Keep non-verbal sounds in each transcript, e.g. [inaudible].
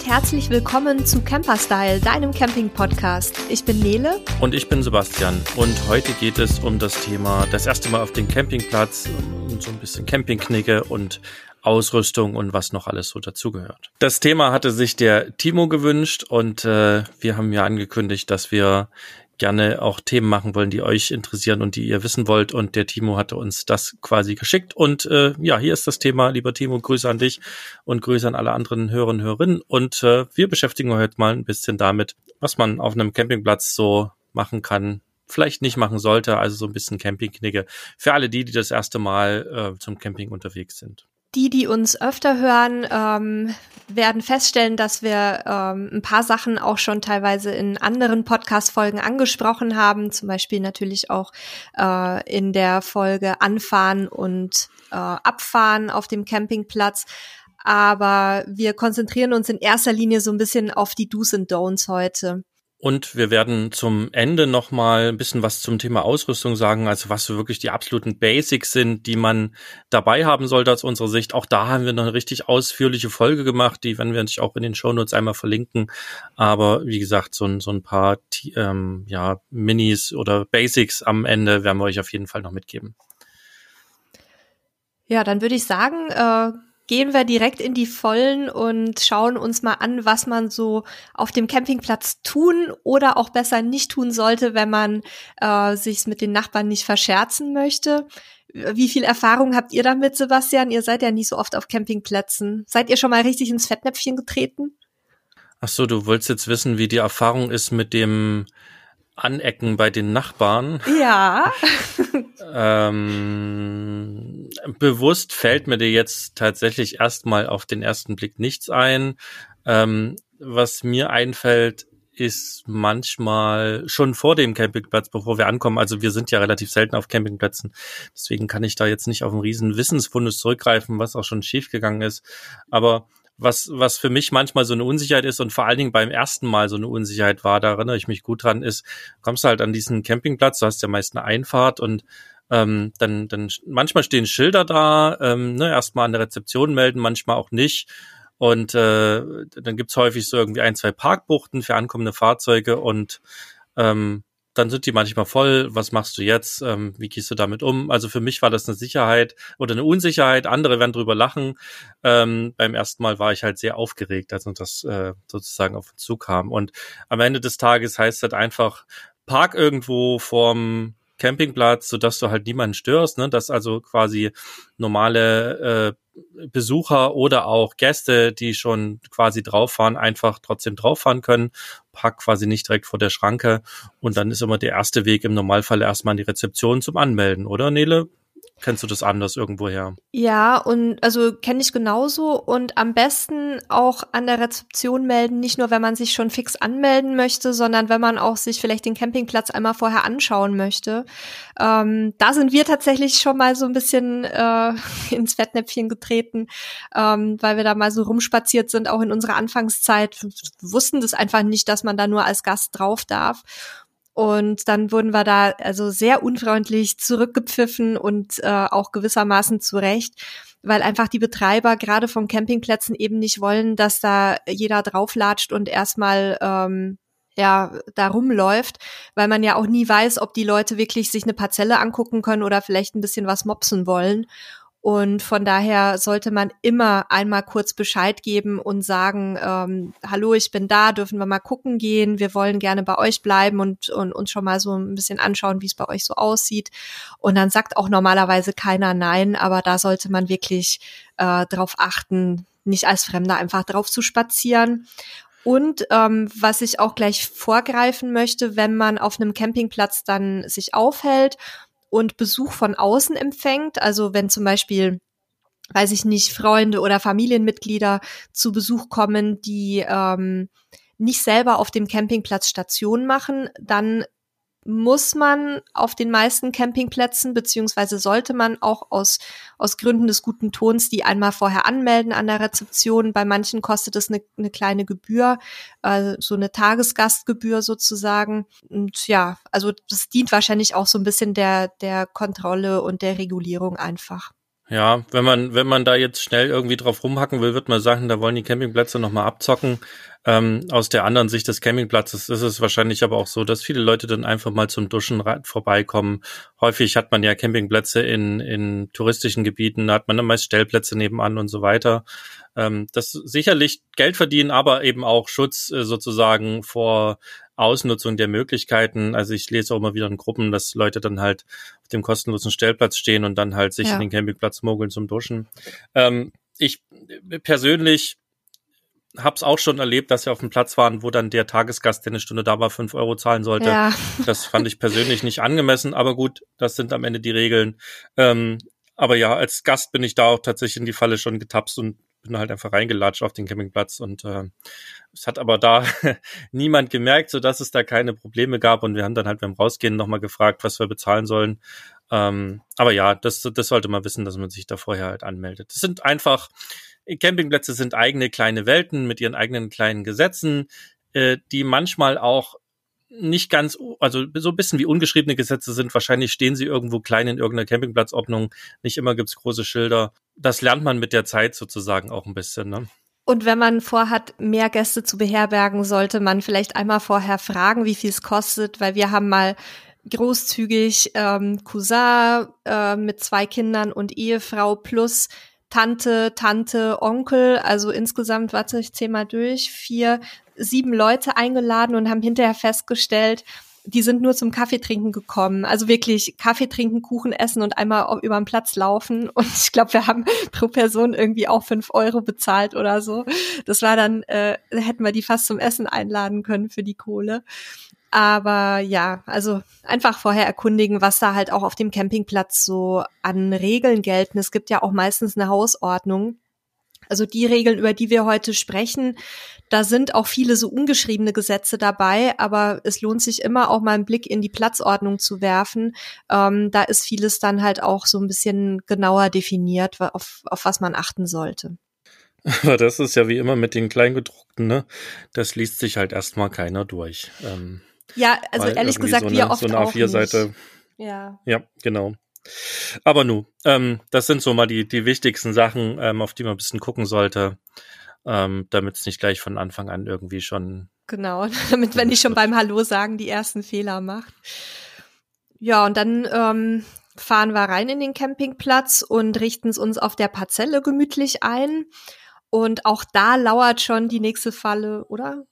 und herzlich willkommen zu Camperstyle, deinem Camping-Podcast. Ich bin Nele. Und ich bin Sebastian. Und heute geht es um das Thema das erste Mal auf den Campingplatz und so ein bisschen Campingknicke und Ausrüstung und was noch alles so dazugehört. Das Thema hatte sich der Timo gewünscht und äh, wir haben ja angekündigt, dass wir gerne auch Themen machen wollen, die euch interessieren und die ihr wissen wollt. Und der Timo hatte uns das quasi geschickt. Und äh, ja, hier ist das Thema, lieber Timo, Grüße an dich und Grüße an alle anderen Hörer und Hörerinnen. Und äh, wir beschäftigen heute mal ein bisschen damit, was man auf einem Campingplatz so machen kann, vielleicht nicht machen sollte. Also so ein bisschen Campingknigge für alle die, die das erste Mal äh, zum Camping unterwegs sind. Die, die uns öfter hören, ähm, werden feststellen, dass wir ähm, ein paar Sachen auch schon teilweise in anderen Podcast-Folgen angesprochen haben, zum Beispiel natürlich auch äh, in der Folge Anfahren und äh, Abfahren auf dem Campingplatz. Aber wir konzentrieren uns in erster Linie so ein bisschen auf die Do's and Don'ts heute. Und wir werden zum Ende nochmal ein bisschen was zum Thema Ausrüstung sagen, also was so wirklich die absoluten Basics sind, die man dabei haben sollte aus unserer Sicht. Auch da haben wir noch eine richtig ausführliche Folge gemacht, die werden wir natürlich auch in den Shownotes einmal verlinken. Aber wie gesagt, so ein, so ein paar ähm, ja, Minis oder Basics am Ende werden wir euch auf jeden Fall noch mitgeben. Ja, dann würde ich sagen, äh gehen wir direkt in die Vollen und schauen uns mal an, was man so auf dem Campingplatz tun oder auch besser nicht tun sollte, wenn man äh, sich mit den Nachbarn nicht verscherzen möchte. Wie viel Erfahrung habt ihr damit, Sebastian? Ihr seid ja nie so oft auf Campingplätzen. Seid ihr schon mal richtig ins Fettnäpfchen getreten? Ach so, du wolltest jetzt wissen, wie die Erfahrung ist mit dem Anecken bei den Nachbarn. Ja. ähm, bewusst fällt mir dir jetzt tatsächlich erstmal auf den ersten Blick nichts ein. Ähm, was mir einfällt, ist manchmal schon vor dem Campingplatz, bevor wir ankommen. Also wir sind ja relativ selten auf Campingplätzen. Deswegen kann ich da jetzt nicht auf einen riesen Wissensfundus zurückgreifen, was auch schon schiefgegangen ist. Aber was, was für mich manchmal so eine Unsicherheit ist und vor allen Dingen beim ersten Mal so eine Unsicherheit war, da erinnere ich mich gut dran, ist, kommst du halt an diesen Campingplatz, du hast ja meist eine Einfahrt und ähm, dann, dann manchmal stehen Schilder da, ähm, ne, erstmal an der Rezeption melden, manchmal auch nicht. Und äh, dann gibt's häufig so irgendwie ein, zwei Parkbuchten für ankommende Fahrzeuge und ähm, dann sind die manchmal voll. Was machst du jetzt? Ähm, wie gehst du damit um? Also für mich war das eine Sicherheit oder eine Unsicherheit. Andere werden drüber lachen. Ähm, beim ersten Mal war ich halt sehr aufgeregt, als uns das äh, sozusagen auf uns zukam. Und am Ende des Tages heißt das einfach, park irgendwo vorm Campingplatz, sodass du halt niemanden störst, ne? dass also quasi normale äh, Besucher oder auch Gäste, die schon quasi drauf fahren, einfach trotzdem drauf fahren können. Park quasi nicht direkt vor der Schranke. Und dann ist immer der erste Weg im Normalfall erstmal an die Rezeption zum Anmelden, oder Nele? Kennst du das anders irgendwoher? Ja, und also kenne ich genauso und am besten auch an der Rezeption melden, nicht nur wenn man sich schon fix anmelden möchte, sondern wenn man auch sich vielleicht den Campingplatz einmal vorher anschauen möchte. Ähm, da sind wir tatsächlich schon mal so ein bisschen äh, [laughs] ins Fettnäpfchen getreten, ähm, weil wir da mal so rumspaziert sind, auch in unserer Anfangszeit, wussten das einfach nicht, dass man da nur als Gast drauf darf. Und dann wurden wir da also sehr unfreundlich zurückgepfiffen und äh, auch gewissermaßen zurecht, weil einfach die Betreiber gerade von Campingplätzen eben nicht wollen, dass da jeder drauflatscht und erstmal ähm, ja, da rumläuft, weil man ja auch nie weiß, ob die Leute wirklich sich eine Parzelle angucken können oder vielleicht ein bisschen was mopsen wollen. Und von daher sollte man immer einmal kurz Bescheid geben und sagen, ähm, hallo, ich bin da, dürfen wir mal gucken gehen, wir wollen gerne bei euch bleiben und, und uns schon mal so ein bisschen anschauen, wie es bei euch so aussieht. Und dann sagt auch normalerweise keiner nein, aber da sollte man wirklich äh, darauf achten, nicht als Fremder einfach drauf zu spazieren. Und ähm, was ich auch gleich vorgreifen möchte, wenn man auf einem Campingplatz dann sich aufhält und Besuch von außen empfängt. Also wenn zum Beispiel weiß ich nicht, Freunde oder Familienmitglieder zu Besuch kommen, die ähm, nicht selber auf dem Campingplatz Station machen, dann muss man auf den meisten Campingplätzen, beziehungsweise sollte man auch aus, aus Gründen des guten Tons die einmal vorher anmelden an der Rezeption. Bei manchen kostet es eine, eine kleine Gebühr, äh, so eine Tagesgastgebühr sozusagen. Und ja, also das dient wahrscheinlich auch so ein bisschen der, der Kontrolle und der Regulierung einfach. Ja, wenn man, wenn man da jetzt schnell irgendwie drauf rumhacken will, wird man sagen, da wollen die Campingplätze nochmal abzocken. Ähm, aus der anderen Sicht des Campingplatzes ist es wahrscheinlich aber auch so, dass viele Leute dann einfach mal zum Duschen vorbeikommen. Häufig hat man ja Campingplätze in, in touristischen Gebieten, da hat man dann meist Stellplätze nebenan und so weiter. Ähm, das sicherlich Geld verdienen, aber eben auch Schutz äh, sozusagen vor Ausnutzung der Möglichkeiten. Also ich lese auch immer wieder in Gruppen, dass Leute dann halt auf dem kostenlosen Stellplatz stehen und dann halt sich ja. in den Campingplatz mogeln zum Duschen. Ähm, ich persönlich habe es auch schon erlebt, dass wir auf dem Platz waren, wo dann der Tagesgast, der eine Stunde da war, fünf Euro zahlen sollte. Ja. Das fand ich persönlich nicht angemessen, aber gut, das sind am Ende die Regeln. Ähm, aber ja, als Gast bin ich da auch tatsächlich in die Falle schon getapst und bin halt einfach reingelatscht auf den Campingplatz und äh, es hat aber da [laughs] niemand gemerkt, so dass es da keine Probleme gab und wir haben dann halt beim Rausgehen nochmal gefragt, was wir bezahlen sollen. Ähm, aber ja, das, das sollte man wissen, dass man sich da vorher halt anmeldet. Das sind einfach, Campingplätze sind eigene kleine Welten mit ihren eigenen kleinen Gesetzen, äh, die manchmal auch nicht ganz, also so ein bisschen wie ungeschriebene Gesetze sind. Wahrscheinlich stehen sie irgendwo klein in irgendeiner Campingplatzordnung. Nicht immer gibt's große Schilder. Das lernt man mit der Zeit sozusagen auch ein bisschen. Ne? Und wenn man vorhat, mehr Gäste zu beherbergen, sollte man vielleicht einmal vorher fragen, wie viel es kostet, weil wir haben mal großzügig ähm, Cousin äh, mit zwei Kindern und Ehefrau plus Tante, Tante, Onkel, also insgesamt, warte, ich zähl mal durch, vier, sieben Leute eingeladen und haben hinterher festgestellt, die sind nur zum Kaffee trinken gekommen. Also wirklich Kaffee trinken, Kuchen essen und einmal über den Platz laufen. [laughs] Und ich glaube, wir haben pro Person irgendwie auch fünf Euro bezahlt oder so. Das war dann, äh, hätten wir die fast zum Essen einladen können für die Kohle. Aber ja, also einfach vorher erkundigen, was da halt auch auf dem Campingplatz so an Regeln gelten. Es gibt ja auch meistens eine Hausordnung. Also die Regeln, über die wir heute sprechen, da sind auch viele so ungeschriebene Gesetze dabei, aber es lohnt sich immer auch mal einen Blick in die Platzordnung zu werfen. Ähm, da ist vieles dann halt auch so ein bisschen genauer definiert, auf, auf was man achten sollte. Aber das ist ja wie immer mit den Kleingedruckten, ne? Das liest sich halt erstmal keiner durch. Ähm ja, also ehrlich gesagt, so wir oft so eine auch A4-Seite. Nicht. Ja. Ja, genau. Aber nu, ähm, das sind so mal die, die wichtigsten Sachen, ähm, auf die man ein bisschen gucken sollte, ähm, damit es nicht gleich von Anfang an irgendwie schon. Genau, [laughs] damit wenn ich schon beim Hallo sagen die ersten Fehler macht. Ja, und dann ähm, fahren wir rein in den Campingplatz und richten es uns auf der Parzelle gemütlich ein. Und auch da lauert schon die nächste Falle, oder?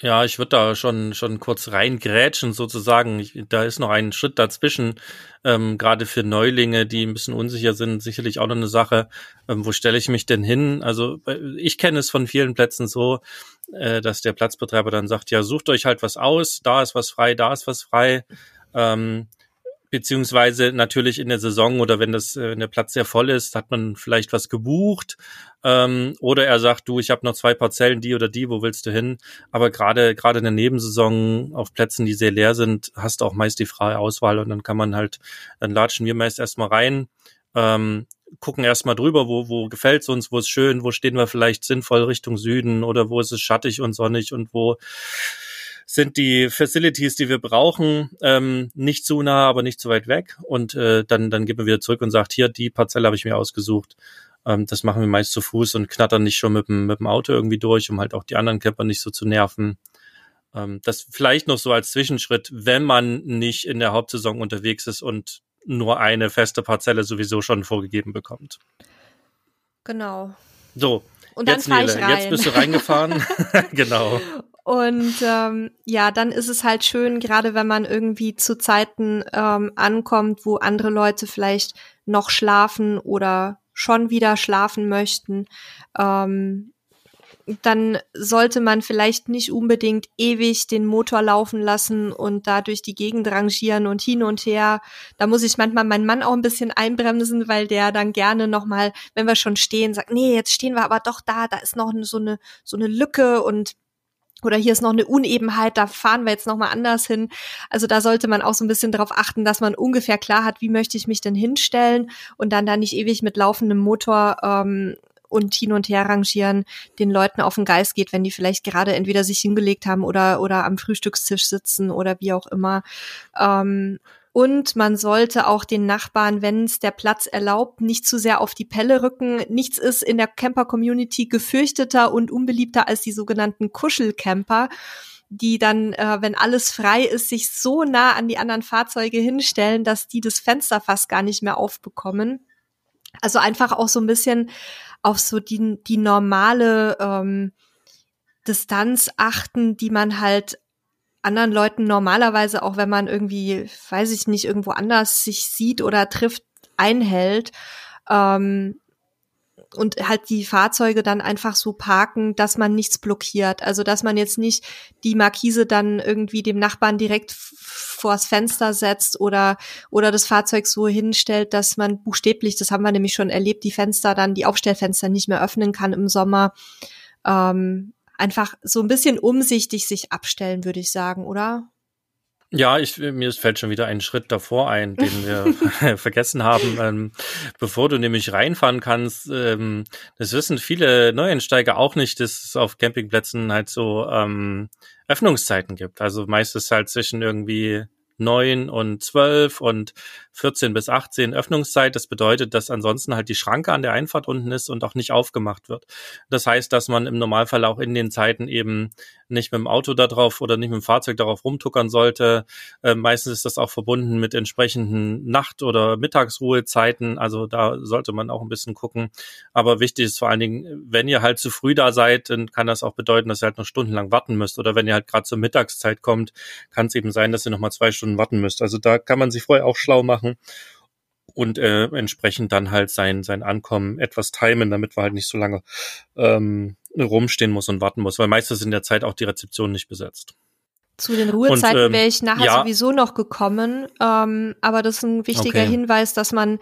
Ja, ich würde da schon schon kurz reingrätschen sozusagen. Ich, da ist noch ein Schritt dazwischen, ähm, gerade für Neulinge, die ein bisschen unsicher sind, sicherlich auch noch eine Sache. Ähm, wo stelle ich mich denn hin? Also äh, ich kenne es von vielen Plätzen so, äh, dass der Platzbetreiber dann sagt, ja, sucht euch halt was aus, da ist was frei, da ist was frei. Ähm, beziehungsweise natürlich in der Saison oder wenn das äh, wenn der Platz sehr voll ist, hat man vielleicht was gebucht ähm, oder er sagt, du, ich habe noch zwei Parzellen, die oder die, wo willst du hin? Aber gerade gerade in der Nebensaison auf Plätzen, die sehr leer sind, hast du auch meist die freie Auswahl und dann kann man halt, dann latschen wir meist erstmal rein, ähm, gucken erstmal drüber, wo, wo gefällt's uns, wo ist schön, wo stehen wir vielleicht sinnvoll Richtung Süden oder wo ist es schattig und sonnig und wo sind die Facilities, die wir brauchen, ähm, nicht zu nah, aber nicht zu weit weg. Und äh, dann, dann geben wir wieder zurück und sagt, hier, die Parzelle habe ich mir ausgesucht. Ähm, das machen wir meist zu Fuß und knattern nicht schon mit dem, mit dem Auto irgendwie durch, um halt auch die anderen Camper nicht so zu nerven. Ähm, das vielleicht noch so als Zwischenschritt, wenn man nicht in der Hauptsaison unterwegs ist und nur eine feste Parzelle sowieso schon vorgegeben bekommt. Genau. So, und jetzt, dann Nele, jetzt bist du reingefahren. [laughs] [laughs] genau. Und ähm, ja, dann ist es halt schön, gerade wenn man irgendwie zu Zeiten ähm, ankommt, wo andere Leute vielleicht noch schlafen oder schon wieder schlafen möchten, ähm, dann sollte man vielleicht nicht unbedingt ewig den Motor laufen lassen und da durch die Gegend rangieren und hin und her. Da muss ich manchmal meinen Mann auch ein bisschen einbremsen, weil der dann gerne nochmal, wenn wir schon stehen, sagt, nee, jetzt stehen wir aber doch da, da ist noch so eine, so eine Lücke und oder hier ist noch eine Unebenheit, da fahren wir jetzt noch mal anders hin. Also da sollte man auch so ein bisschen darauf achten, dass man ungefähr klar hat, wie möchte ich mich denn hinstellen und dann da nicht ewig mit laufendem Motor ähm, und hin und her rangieren den Leuten auf den Geist geht, wenn die vielleicht gerade entweder sich hingelegt haben oder oder am Frühstückstisch sitzen oder wie auch immer. Ähm, Und man sollte auch den Nachbarn, wenn es der Platz erlaubt, nicht zu sehr auf die Pelle rücken. Nichts ist in der Camper-Community gefürchteter und unbeliebter als die sogenannten Kuschelcamper die dann, äh, wenn alles frei ist, sich so nah an die anderen Fahrzeuge hinstellen, dass die das Fenster fast gar nicht mehr aufbekommen. Also einfach auch so ein bisschen auf so die, die normale ähm, Distanz achten, die man halt anderen Leuten normalerweise, auch wenn man irgendwie, weiß ich nicht, irgendwo anders sich sieht oder trifft, einhält. Ähm, und halt die Fahrzeuge dann einfach so parken, dass man nichts blockiert. Also dass man jetzt nicht die Markise dann irgendwie dem Nachbarn direkt vors Fenster setzt oder oder das Fahrzeug so hinstellt, dass man buchstäblich, das haben wir nämlich schon erlebt, die Fenster dann, die Aufstellfenster nicht mehr öffnen kann im Sommer. Ähm, einfach so ein bisschen umsichtig sich abstellen, würde ich sagen, oder? Ja, ich, mir fällt schon wieder ein Schritt davor ein, den wir [laughs] vergessen haben. Ähm, bevor du nämlich reinfahren kannst, ähm, das wissen viele Neueinsteiger auch nicht, dass es auf Campingplätzen halt so ähm, Öffnungszeiten gibt. Also meistens halt zwischen irgendwie neun und zwölf und 14 bis 18 Öffnungszeit. Das bedeutet, dass ansonsten halt die Schranke an der Einfahrt unten ist und auch nicht aufgemacht wird. Das heißt, dass man im Normalfall auch in den Zeiten eben nicht mit dem Auto da drauf oder nicht mit dem Fahrzeug darauf rumtuckern sollte. Äh, meistens ist das auch verbunden mit entsprechenden Nacht- oder Mittagsruhezeiten. Also da sollte man auch ein bisschen gucken. Aber wichtig ist vor allen Dingen, wenn ihr halt zu früh da seid, dann kann das auch bedeuten, dass ihr halt noch stundenlang warten müsst. Oder wenn ihr halt gerade zur Mittagszeit kommt, kann es eben sein, dass ihr noch mal zwei Stunden warten müsst. Also da kann man sich vorher auch schlau machen machen und äh, entsprechend dann halt sein, sein Ankommen etwas timen, damit wir halt nicht so lange ähm, rumstehen muss und warten muss, weil meistens in der Zeit auch die Rezeption nicht besetzt. Zu den Ruhezeiten ähm, wäre ich nachher ja. sowieso noch gekommen, ähm, aber das ist ein wichtiger okay. Hinweis, dass man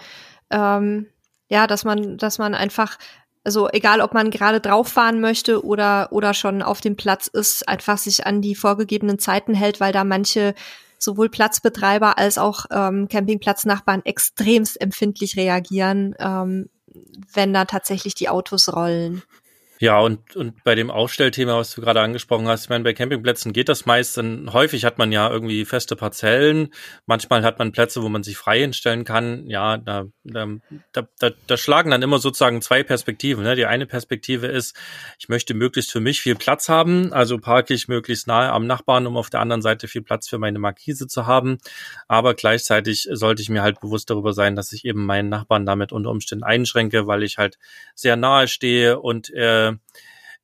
ähm, ja, dass man, dass man einfach also egal, ob man gerade drauf fahren möchte oder oder schon auf dem Platz ist, einfach sich an die vorgegebenen Zeiten hält, weil da manche sowohl Platzbetreiber als auch ähm, Campingplatznachbarn extremst empfindlich reagieren, ähm, wenn da tatsächlich die Autos rollen. Ja, und, und bei dem Aufstellthema, was du gerade angesprochen hast, ich meine, bei Campingplätzen geht das meist, denn häufig hat man ja irgendwie feste Parzellen, manchmal hat man Plätze, wo man sich frei hinstellen kann. Ja, da, da, da, da schlagen dann immer sozusagen zwei Perspektiven. Ne? Die eine Perspektive ist, ich möchte möglichst für mich viel Platz haben, also parke ich möglichst nahe am Nachbarn, um auf der anderen Seite viel Platz für meine Markise zu haben. Aber gleichzeitig sollte ich mir halt bewusst darüber sein, dass ich eben meinen Nachbarn damit unter Umständen einschränke, weil ich halt sehr nahe stehe und äh,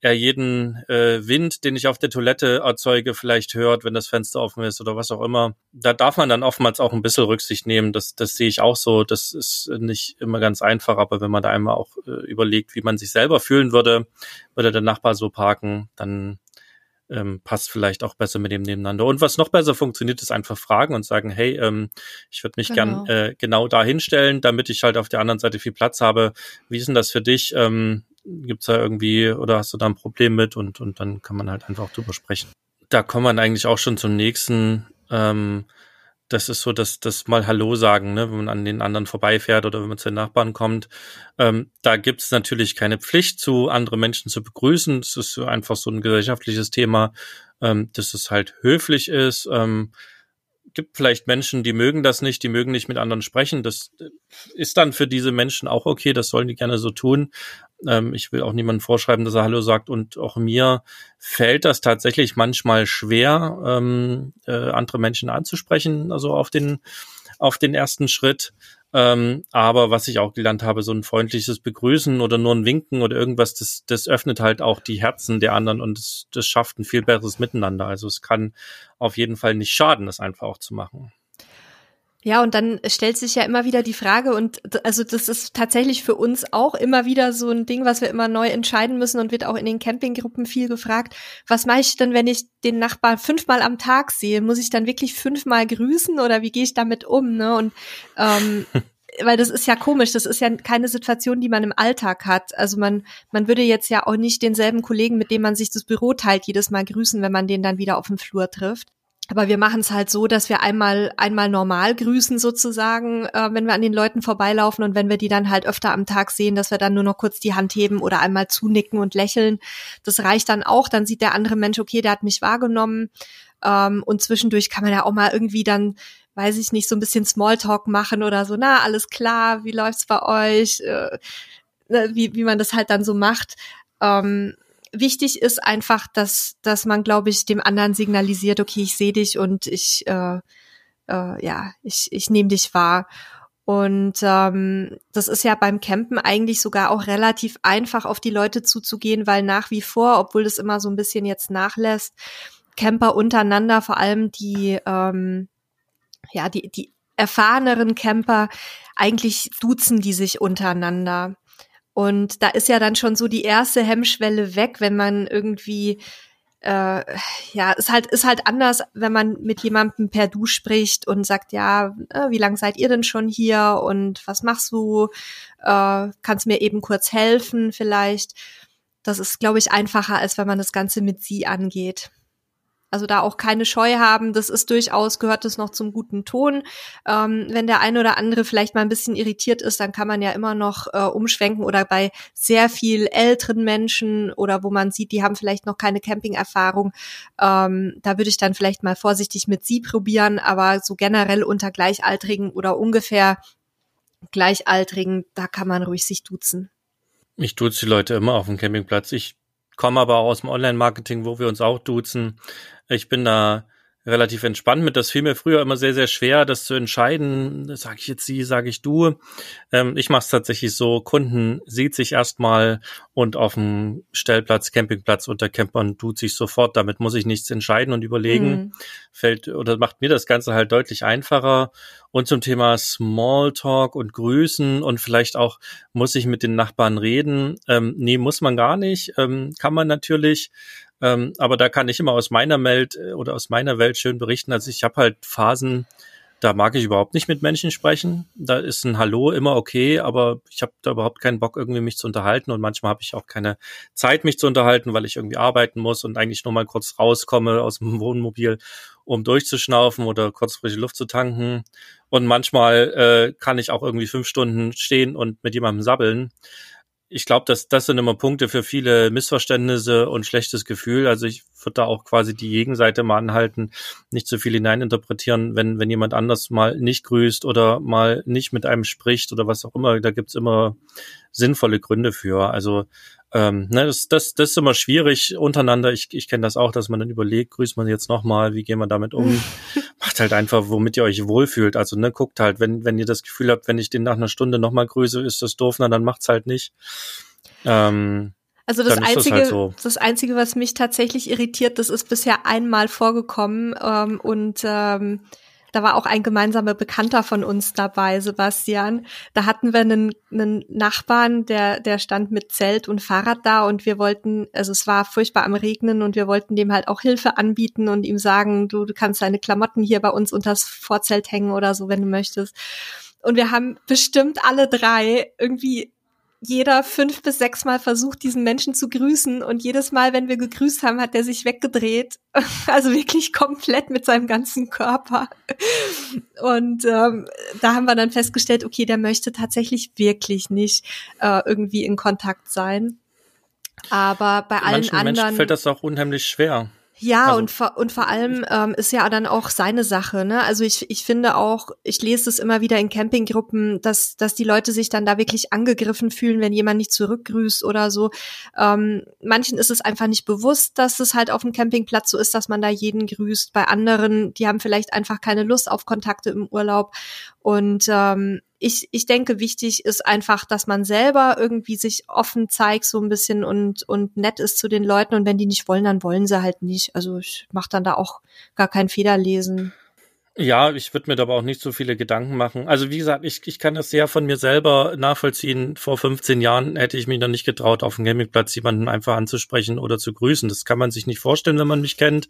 er jeden äh, Wind, den ich auf der Toilette erzeuge, vielleicht hört, wenn das Fenster offen ist oder was auch immer. Da darf man dann oftmals auch ein bisschen Rücksicht nehmen. Das, das sehe ich auch so. Das ist nicht immer ganz einfach, aber wenn man da einmal auch äh, überlegt, wie man sich selber fühlen würde, würde der Nachbar so parken, dann ähm, passt vielleicht auch besser mit dem nebeneinander. Und was noch besser funktioniert, ist einfach fragen und sagen, hey, ähm, ich würde mich genau. gern äh, genau da hinstellen, damit ich halt auf der anderen Seite viel Platz habe. Wie ist denn das für dich? Ähm, gibt's da irgendwie oder hast du da ein Problem mit und, und dann kann man halt einfach drüber sprechen. Da kommt man eigentlich auch schon zum nächsten. Ähm, das ist so, dass das mal Hallo sagen, ne, wenn man an den anderen vorbeifährt oder wenn man zu den Nachbarn kommt. Ähm, da gibt's natürlich keine Pflicht zu, andere Menschen zu begrüßen. Das ist einfach so ein gesellschaftliches Thema, ähm, dass es halt höflich ist. Ähm, gibt vielleicht Menschen, die mögen das nicht, die mögen nicht mit anderen sprechen. Das ist dann für diese Menschen auch okay, das sollen die gerne so tun. Ähm, ich will auch niemandem vorschreiben, dass er Hallo sagt. Und auch mir fällt das tatsächlich manchmal schwer, ähm, äh, andere Menschen anzusprechen, also auf den, auf den ersten Schritt. Ähm, aber was ich auch gelernt habe, so ein freundliches Begrüßen oder nur ein Winken oder irgendwas, das, das öffnet halt auch die Herzen der anderen und das, das schafft ein viel besseres Miteinander. Also es kann auf jeden Fall nicht schaden, das einfach auch zu machen. Ja, und dann stellt sich ja immer wieder die Frage, und also das ist tatsächlich für uns auch immer wieder so ein Ding, was wir immer neu entscheiden müssen und wird auch in den Campinggruppen viel gefragt. Was mache ich denn, wenn ich den Nachbarn fünfmal am Tag sehe? Muss ich dann wirklich fünfmal grüßen oder wie gehe ich damit um? Ne? Und ähm, [laughs] weil das ist ja komisch, das ist ja keine Situation, die man im Alltag hat. Also man, man würde jetzt ja auch nicht denselben Kollegen, mit dem man sich das Büro teilt, jedes Mal grüßen, wenn man den dann wieder auf dem Flur trifft. Aber wir machen es halt so, dass wir einmal einmal normal grüßen sozusagen, äh, wenn wir an den Leuten vorbeilaufen und wenn wir die dann halt öfter am Tag sehen, dass wir dann nur noch kurz die Hand heben oder einmal zunicken und lächeln. Das reicht dann auch. Dann sieht der andere Mensch, okay, der hat mich wahrgenommen. Ähm, und zwischendurch kann man ja auch mal irgendwie dann weiß ich nicht, so ein bisschen Smalltalk machen oder so, na, alles klar, wie läuft's bei euch? Äh, ne, wie, wie man das halt dann so macht. Ähm, wichtig ist einfach, dass, dass man, glaube ich, dem anderen signalisiert, okay, ich sehe dich und ich, äh, äh, ja, ich, ich nehme dich wahr. Und ähm, das ist ja beim Campen eigentlich sogar auch relativ einfach, auf die Leute zuzugehen, weil nach wie vor, obwohl das immer so ein bisschen jetzt nachlässt, Camper untereinander, vor allem die, ähm, ja, die, die erfahreneren Camper, eigentlich duzen die sich untereinander. Und da ist ja dann schon so die erste Hemmschwelle weg, wenn man irgendwie äh, ja, ist halt, ist halt anders, wenn man mit jemandem per Du spricht und sagt, ja, äh, wie lange seid ihr denn schon hier und was machst du? Äh, kannst mir eben kurz helfen vielleicht? Das ist, glaube ich, einfacher, als wenn man das Ganze mit sie angeht. Also da auch keine Scheu haben, das ist durchaus, gehört das noch zum guten Ton. Ähm, wenn der eine oder andere vielleicht mal ein bisschen irritiert ist, dann kann man ja immer noch äh, umschwenken oder bei sehr viel älteren Menschen oder wo man sieht, die haben vielleicht noch keine Camping-Erfahrung, ähm, da würde ich dann vielleicht mal vorsichtig mit sie probieren, aber so generell unter Gleichaltrigen oder ungefähr Gleichaltrigen, da kann man ruhig sich duzen. Ich duze die Leute immer auf dem Campingplatz. Ich komme aber auch aus dem Online-Marketing, wo wir uns auch duzen. Ich bin da relativ entspannt mit. Das fiel mir früher immer sehr, sehr schwer, das zu entscheiden. Sage ich jetzt sie, sage ich du. Ähm, ich mache es tatsächlich so, Kunden sieht sich erstmal und auf dem Stellplatz, Campingplatz unter Campern tut sich sofort. Damit muss ich nichts entscheiden und überlegen. Mhm. Fällt oder macht mir das Ganze halt deutlich einfacher. Und zum Thema Smalltalk und Grüßen und vielleicht auch muss ich mit den Nachbarn reden. Ähm, nee, muss man gar nicht. Ähm, kann man natürlich. Ähm, aber da kann ich immer aus meiner Welt äh, oder aus meiner Welt schön berichten. Also ich habe halt Phasen, da mag ich überhaupt nicht mit Menschen sprechen. Da ist ein Hallo immer okay, aber ich habe da überhaupt keinen Bock, irgendwie mich zu unterhalten. Und manchmal habe ich auch keine Zeit, mich zu unterhalten, weil ich irgendwie arbeiten muss und eigentlich nur mal kurz rauskomme aus dem Wohnmobil, um durchzuschnaufen oder kurz frische Luft zu tanken. Und manchmal äh, kann ich auch irgendwie fünf Stunden stehen und mit jemandem sabbeln ich glaube, dass das sind immer Punkte für viele Missverständnisse und schlechtes Gefühl. Also ich würde da auch quasi die Gegenseite mal anhalten, nicht zu viel hineininterpretieren, wenn, wenn jemand anders mal nicht grüßt oder mal nicht mit einem spricht oder was auch immer. Da gibt's immer sinnvolle Gründe für. Also ähm, ne, das, das, das ist immer schwierig untereinander. Ich, ich kenne das auch, dass man dann überlegt, grüßt man jetzt nochmal, wie gehen wir damit um? [laughs] Macht halt einfach, womit ihr euch wohlfühlt. Also ne, guckt halt, wenn, wenn ihr das Gefühl habt, wenn ich den nach einer Stunde nochmal grüße, ist das doof, na, dann macht's halt nicht. Ähm, also das einzige, das, halt so. das einzige, was mich tatsächlich irritiert, das ist bisher einmal vorgekommen ähm, und ähm, da war auch ein gemeinsamer Bekannter von uns dabei, Sebastian. Da hatten wir einen, einen Nachbarn, der, der stand mit Zelt und Fahrrad da und wir wollten, also es war furchtbar am Regnen und wir wollten dem halt auch Hilfe anbieten und ihm sagen, du, du kannst deine Klamotten hier bei uns unters Vorzelt hängen oder so, wenn du möchtest. Und wir haben bestimmt alle drei irgendwie jeder fünf bis sechs Mal versucht, diesen Menschen zu grüßen und jedes Mal, wenn wir gegrüßt haben, hat er sich weggedreht. [laughs] Also wirklich komplett mit seinem ganzen Körper. Und ähm, da haben wir dann festgestellt, okay, der möchte tatsächlich wirklich nicht äh, irgendwie in Kontakt sein. Aber bei allen Manchen anderen Menschen fällt das auch unheimlich schwer. Ja, also, und, vor, und vor allem ähm, ist ja dann auch seine Sache. Ne? Also ich, ich finde auch, ich lese es immer wieder in Campinggruppen, dass, dass die Leute sich dann da wirklich angegriffen fühlen, wenn jemand nicht zurückgrüßt oder so. Ähm, manchen ist es einfach nicht bewusst, dass es halt auf dem Campingplatz so ist, dass man da jeden grüßt. Bei anderen, die haben vielleicht einfach keine Lust auf Kontakte im Urlaub. Und ähm, ich, ich denke, wichtig ist einfach, dass man selber irgendwie sich offen zeigt, so ein bisschen und, und nett ist zu den Leuten. Und wenn die nicht wollen, dann wollen sie halt nicht. Also ich mache dann da auch gar kein Federlesen. Ja, ich würde mir da aber auch nicht so viele Gedanken machen. Also wie gesagt, ich, ich kann das sehr von mir selber nachvollziehen. Vor 15 Jahren hätte ich mich noch nicht getraut, auf dem Gamingplatz jemanden einfach anzusprechen oder zu grüßen. Das kann man sich nicht vorstellen, wenn man mich kennt.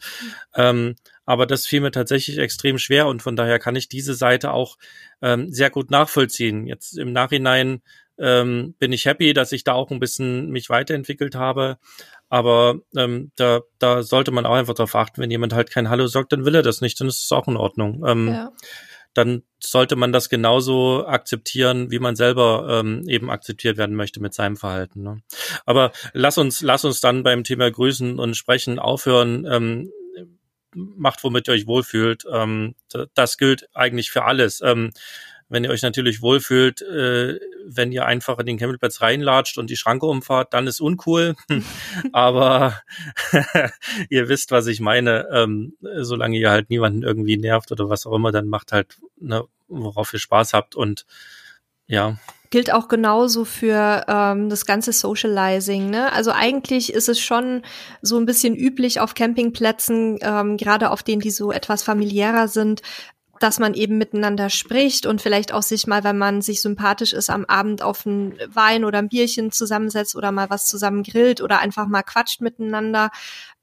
Ähm, aber das fiel mir tatsächlich extrem schwer und von daher kann ich diese Seite auch ähm, sehr gut nachvollziehen. Jetzt im Nachhinein ähm, bin ich happy, dass ich da auch ein bisschen mich weiterentwickelt habe. Aber ähm, da, da sollte man auch einfach darauf achten, wenn jemand halt kein Hallo sagt, dann will er das nicht, dann ist es auch in Ordnung. Ähm, ja. Dann sollte man das genauso akzeptieren, wie man selber ähm, eben akzeptiert werden möchte mit seinem Verhalten. Ne? Aber lass uns, lass uns dann beim Thema Grüßen und Sprechen aufhören. Ähm, macht, womit ihr euch wohlfühlt. Ähm, das gilt eigentlich für alles. Ähm, wenn ihr euch natürlich wohlfühlt, äh, wenn ihr einfach in den Campingplatz reinlatscht und die Schranke umfahrt, dann ist uncool. [laughs] Aber [laughs] ihr wisst, was ich meine. Ähm, solange ihr halt niemanden irgendwie nervt oder was auch immer, dann macht halt, ne, worauf ihr Spaß habt und ja. Gilt auch genauso für ähm, das ganze Socializing. Ne? Also eigentlich ist es schon so ein bisschen üblich auf Campingplätzen, ähm, gerade auf denen, die so etwas familiärer sind, dass man eben miteinander spricht und vielleicht auch sich mal, wenn man sich sympathisch ist, am Abend auf ein Wein oder ein Bierchen zusammensetzt oder mal was zusammen grillt oder einfach mal quatscht miteinander.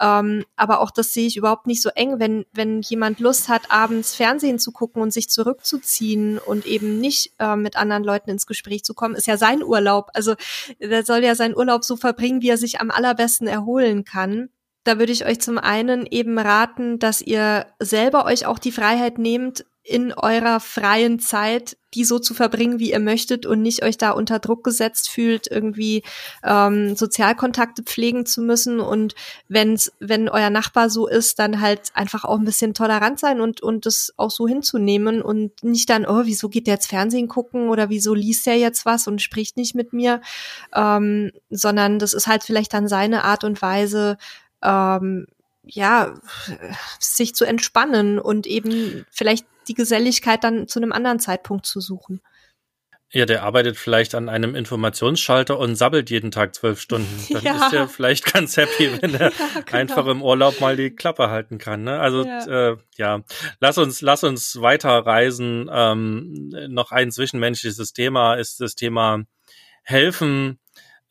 Ähm, aber auch das sehe ich überhaupt nicht so eng, wenn, wenn jemand Lust hat, abends Fernsehen zu gucken und sich zurückzuziehen und eben nicht äh, mit anderen Leuten ins Gespräch zu kommen, ist ja sein Urlaub. Also der soll ja seinen Urlaub so verbringen, wie er sich am allerbesten erholen kann. Da würde ich euch zum einen eben raten, dass ihr selber euch auch die Freiheit nehmt, in eurer freien Zeit die so zu verbringen, wie ihr möchtet und nicht euch da unter Druck gesetzt fühlt, irgendwie ähm, Sozialkontakte pflegen zu müssen. Und wenn's, wenn euer Nachbar so ist, dann halt einfach auch ein bisschen tolerant sein und, und das auch so hinzunehmen und nicht dann, oh, wieso geht der jetzt Fernsehen gucken oder wieso liest der jetzt was und spricht nicht mit mir, ähm, sondern das ist halt vielleicht dann seine Art und Weise, ähm, ja, sich zu entspannen und eben vielleicht die Geselligkeit dann zu einem anderen Zeitpunkt zu suchen. Ja, der arbeitet vielleicht an einem Informationsschalter und sabbelt jeden Tag zwölf Stunden. [laughs] Dann ja. ist er vielleicht ganz happy, [laughs] wenn er ja, genau. einfach im Urlaub mal die Klappe halten kann. Ne? Also ja. Äh, ja, lass uns, lass uns weiterreisen. Ähm, noch ein zwischenmenschliches Thema ist das Thema helfen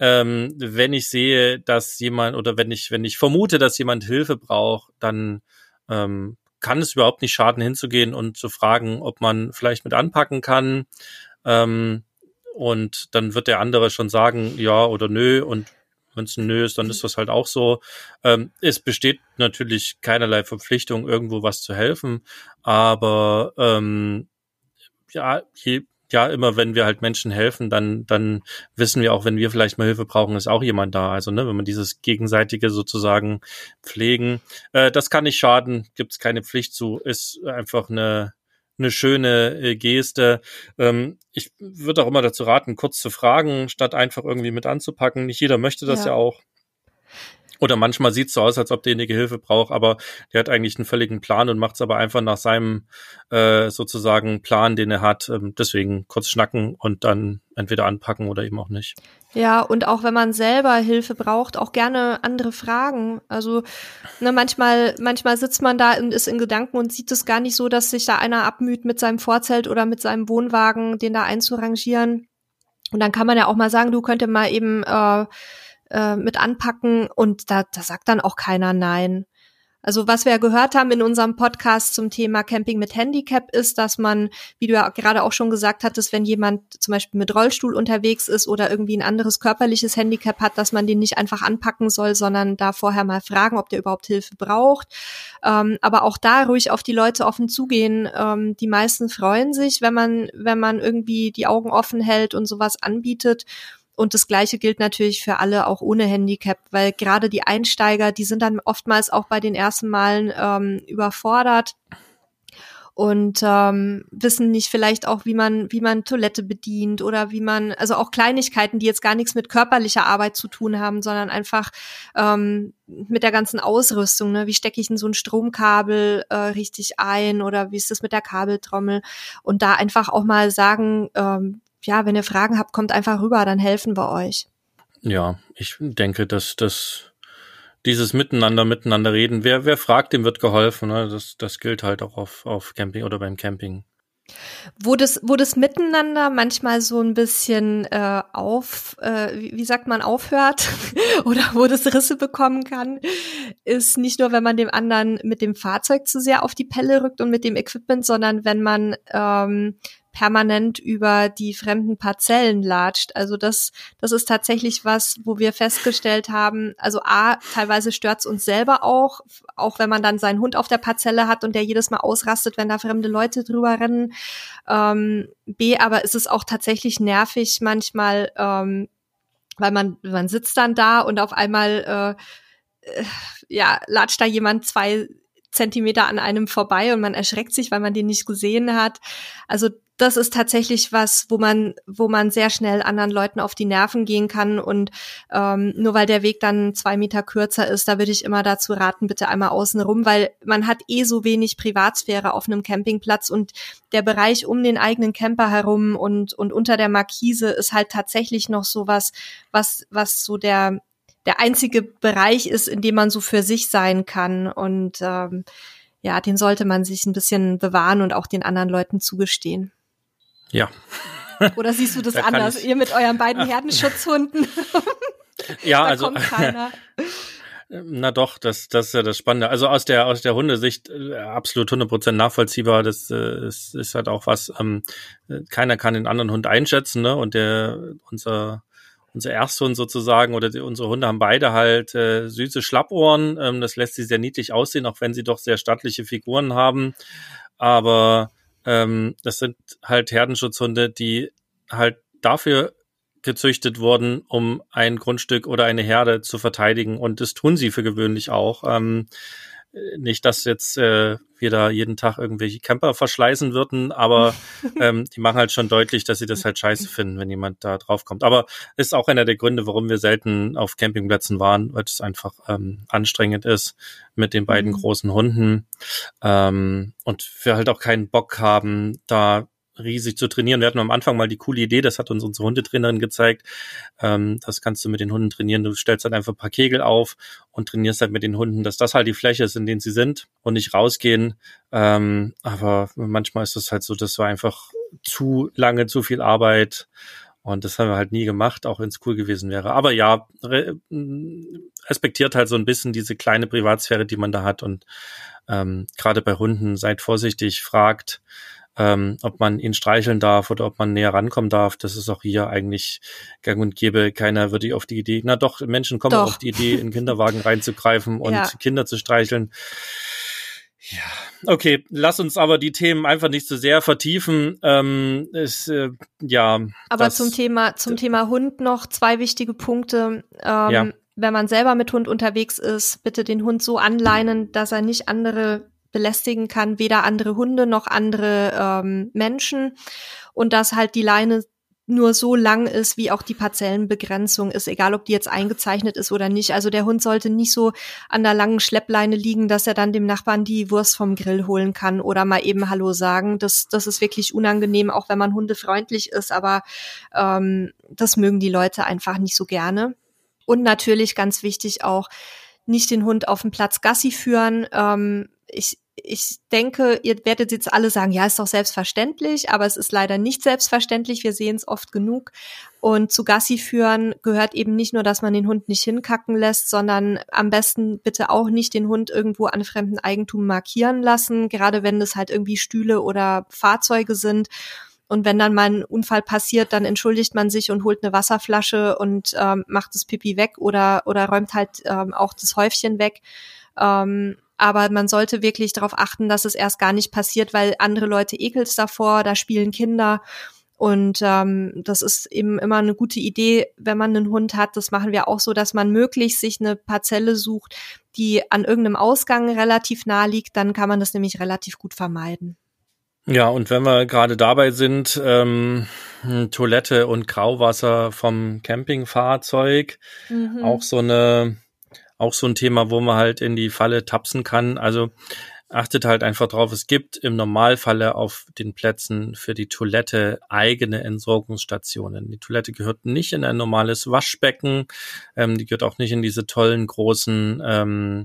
ähm, wenn ich sehe, dass jemand oder wenn ich, wenn ich vermute, dass jemand Hilfe braucht, dann ähm, kann es überhaupt nicht schaden, hinzugehen und zu fragen, ob man vielleicht mit anpacken kann. Ähm, und dann wird der andere schon sagen, ja oder nö. Und wenn es ein Nö ist, dann ist das halt auch so. Ähm, es besteht natürlich keinerlei Verpflichtung, irgendwo was zu helfen. Aber ähm, ja, je, ja, immer wenn wir halt Menschen helfen, dann, dann wissen wir auch, wenn wir vielleicht mal Hilfe brauchen, ist auch jemand da. Also, ne, wenn man dieses gegenseitige sozusagen pflegen, äh, das kann nicht schaden, gibt es keine Pflicht zu, ist einfach eine, eine schöne äh, Geste. Ähm, ich würde auch immer dazu raten, kurz zu fragen, statt einfach irgendwie mit anzupacken. Nicht jeder möchte das ja, ja auch. Oder manchmal sieht es so aus, als ob derjenige Hilfe braucht, aber der hat eigentlich einen völligen Plan und macht es aber einfach nach seinem äh, sozusagen Plan, den er hat. Ähm, deswegen kurz schnacken und dann entweder anpacken oder eben auch nicht. Ja, und auch wenn man selber Hilfe braucht, auch gerne andere fragen. Also ne, manchmal, manchmal sitzt man da und ist in Gedanken und sieht es gar nicht so, dass sich da einer abmüht mit seinem Vorzelt oder mit seinem Wohnwagen, den da einzurangieren. Und dann kann man ja auch mal sagen, du könntest mal eben äh, äh, mit anpacken und da, da sagt dann auch keiner nein. Also was wir ja gehört haben in unserem Podcast zum Thema Camping mit Handicap ist, dass man, wie du ja gerade auch schon gesagt hattest, wenn jemand zum Beispiel mit Rollstuhl unterwegs ist oder irgendwie ein anderes körperliches Handicap hat, dass man den nicht einfach anpacken soll, sondern da vorher mal fragen, ob der überhaupt Hilfe braucht. Ähm, aber auch da ruhig auf die Leute offen zugehen. Ähm, die meisten freuen sich, wenn man, wenn man irgendwie die Augen offen hält und sowas anbietet. Und das Gleiche gilt natürlich für alle auch ohne Handicap, weil gerade die Einsteiger, die sind dann oftmals auch bei den ersten Malen ähm, überfordert und ähm, wissen nicht vielleicht auch, wie man, wie man Toilette bedient oder wie man, also auch Kleinigkeiten, die jetzt gar nichts mit körperlicher Arbeit zu tun haben, sondern einfach ähm, mit der ganzen Ausrüstung. Ne? Wie stecke ich in so ein Stromkabel äh, richtig ein oder wie ist das mit der Kabeltrommel? Und da einfach auch mal sagen, ähm, ja, wenn ihr Fragen habt, kommt einfach rüber, dann helfen wir euch. Ja, ich denke, dass das dieses Miteinander, miteinander reden, wer, wer fragt, dem wird geholfen. Ne? Das, das gilt halt auch auf, auf Camping oder beim Camping. Wo das, wo das Miteinander manchmal so ein bisschen äh, auf, äh, wie, sagt man, aufhört [laughs] oder wo das Risse bekommen kann, ist nicht nur, wenn man dem anderen mit dem Fahrzeug zu sehr auf die Pelle rückt und mit dem Equipment, sondern wenn man ähm, permanent über die fremden Parzellen latscht. Also das, das ist tatsächlich was, wo wir festgestellt haben, also A, teilweise stört's uns selber auch, auch wenn man dann seinen Hund auf der Parzelle hat und der jedes Mal ausrastet, wenn da fremde Leute drüber rennen. Ähm, B, aber ist es auch tatsächlich nervig manchmal, ähm, weil man, man sitzt dann da und auf einmal äh, äh ja, latscht da jemand zwei Zentimeter an einem vorbei und man erschreckt sich, weil man den nicht gesehen hat. Also das ist tatsächlich was, wo man, wo man sehr schnell anderen Leuten auf die Nerven gehen kann. Und ähm, nur weil der Weg dann zwei Meter kürzer ist, da würde ich immer dazu raten, bitte einmal außen rum, weil man hat eh so wenig Privatsphäre auf einem Campingplatz und der Bereich um den eigenen Camper herum und, und unter der Markise ist halt tatsächlich noch so was, was, was so der, der einzige Bereich ist, in dem man so für sich sein kann. Und ähm, ja, den sollte man sich ein bisschen bewahren und auch den anderen Leuten zugestehen. Ja. Oder siehst du das [laughs] da anders? Ihr mit euren beiden Herdenschutzhunden? [laughs] ja, also. [laughs] Na doch, das, das ist ja das Spannende. Also aus der aus der Hundesicht äh, absolut 100% nachvollziehbar. Das äh, ist, ist halt auch was. Ähm, keiner kann den anderen Hund einschätzen, ne? Und der unser unser Ersthund sozusagen oder die, unsere Hunde haben beide halt äh, süße Schlappohren. Ähm, das lässt sie sehr niedlich aussehen, auch wenn sie doch sehr stattliche Figuren haben. Aber ähm, das sind halt Herdenschutzhunde, die halt dafür gezüchtet wurden, um ein Grundstück oder eine Herde zu verteidigen. Und das tun sie für gewöhnlich auch. Ähm, nicht, dass jetzt äh, wir da jeden Tag irgendwelche Camper verschleißen würden, aber [laughs] ähm, die machen halt schon deutlich, dass sie das halt scheiße finden, wenn jemand da drauf kommt. Aber ist auch einer der Gründe, warum wir selten auf Campingplätzen waren, weil es einfach ähm, anstrengend ist mit den beiden mhm. großen Hunden ähm, und wir halt auch keinen Bock haben, da riesig zu trainieren. Wir hatten am Anfang mal die coole Idee, das hat uns unsere Hundetrainerin gezeigt. Ähm, das kannst du mit den Hunden trainieren. Du stellst halt einfach ein paar Kegel auf und trainierst halt mit den Hunden, dass das halt die Fläche ist, in denen sie sind und nicht rausgehen. Ähm, aber manchmal ist es halt so, das war einfach zu lange, zu viel Arbeit. Und das haben wir halt nie gemacht, auch wenn es cool gewesen wäre. Aber ja, respektiert halt so ein bisschen diese kleine Privatsphäre, die man da hat. Und ähm, gerade bei Hunden seid vorsichtig, fragt, ähm, ob man ihn streicheln darf oder ob man näher rankommen darf. Das ist auch hier eigentlich gang und gäbe. Keiner würde auf die Idee, na doch, Menschen kommen doch. auf die Idee, in Kinderwagen reinzugreifen [laughs] und ja. Kinder zu streicheln. Ja, okay, lass uns aber die Themen einfach nicht zu so sehr vertiefen. Ähm, ist, äh, ja. Aber das, zum Thema zum Thema Hund noch zwei wichtige Punkte. Ähm, ja. Wenn man selber mit Hund unterwegs ist, bitte den Hund so anleinen, dass er nicht andere belästigen kann, weder andere Hunde noch andere ähm, Menschen. Und dass halt die Leine nur so lang ist, wie auch die Parzellenbegrenzung ist, egal ob die jetzt eingezeichnet ist oder nicht. Also der Hund sollte nicht so an der langen Schleppleine liegen, dass er dann dem Nachbarn die Wurst vom Grill holen kann oder mal eben Hallo sagen. Das, das ist wirklich unangenehm, auch wenn man hundefreundlich ist, aber ähm, das mögen die Leute einfach nicht so gerne. Und natürlich ganz wichtig auch, nicht den Hund auf dem Platz Gassi führen. Ähm, ich, ich denke, ihr werdet jetzt alle sagen, ja, ist doch selbstverständlich, aber es ist leider nicht selbstverständlich. Wir sehen es oft genug. Und zu Gassi führen gehört eben nicht nur, dass man den Hund nicht hinkacken lässt, sondern am besten bitte auch nicht den Hund irgendwo an fremden Eigentum markieren lassen, gerade wenn es halt irgendwie Stühle oder Fahrzeuge sind. Und wenn dann mal ein Unfall passiert, dann entschuldigt man sich und holt eine Wasserflasche und ähm, macht das Pipi weg oder, oder räumt halt ähm, auch das Häufchen weg. Ähm, aber man sollte wirklich darauf achten, dass es erst gar nicht passiert, weil andere Leute ekels davor, da spielen Kinder. Und ähm, das ist eben immer eine gute Idee, wenn man einen Hund hat. Das machen wir auch so, dass man möglichst sich eine Parzelle sucht, die an irgendeinem Ausgang relativ nah liegt. Dann kann man das nämlich relativ gut vermeiden. Ja, und wenn wir gerade dabei sind, ähm, Toilette und Grauwasser vom Campingfahrzeug, mhm. auch so eine auch so ein Thema, wo man halt in die Falle tapsen kann. Also achtet halt einfach drauf, es gibt im Normalfalle auf den Plätzen für die Toilette eigene Entsorgungsstationen. Die Toilette gehört nicht in ein normales Waschbecken, ähm, die gehört auch nicht in diese tollen großen ähm,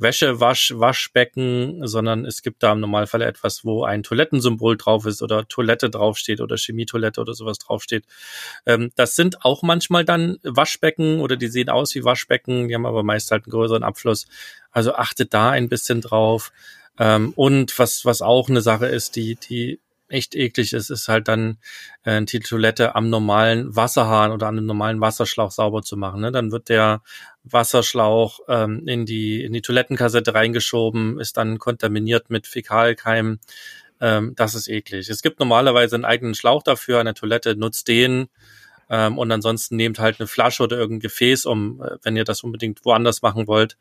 Wäschewasch, Waschbecken, sondern es gibt da im Normalfall etwas, wo ein Toilettensymbol drauf ist oder Toilette draufsteht oder Chemietoilette oder sowas draufsteht. Ähm, das sind auch manchmal dann Waschbecken oder die sehen aus wie Waschbecken, die haben aber meist halt einen größeren Abfluss. Also achtet da ein bisschen drauf. Ähm, und was, was auch eine Sache ist, die, die echt eklig ist, ist halt dann äh, die Toilette am normalen Wasserhahn oder an einem normalen Wasserschlauch sauber zu machen. Ne? Dann wird der Wasserschlauch ähm, in die in die Toilettenkassette reingeschoben, ist dann kontaminiert mit Fäkalkeimen. Ähm, das ist eklig. Es gibt normalerweise einen eigenen Schlauch dafür, eine Toilette nutzt den ähm, und ansonsten nehmt halt eine Flasche oder irgendein Gefäß, um, äh, wenn ihr das unbedingt woanders machen wollt.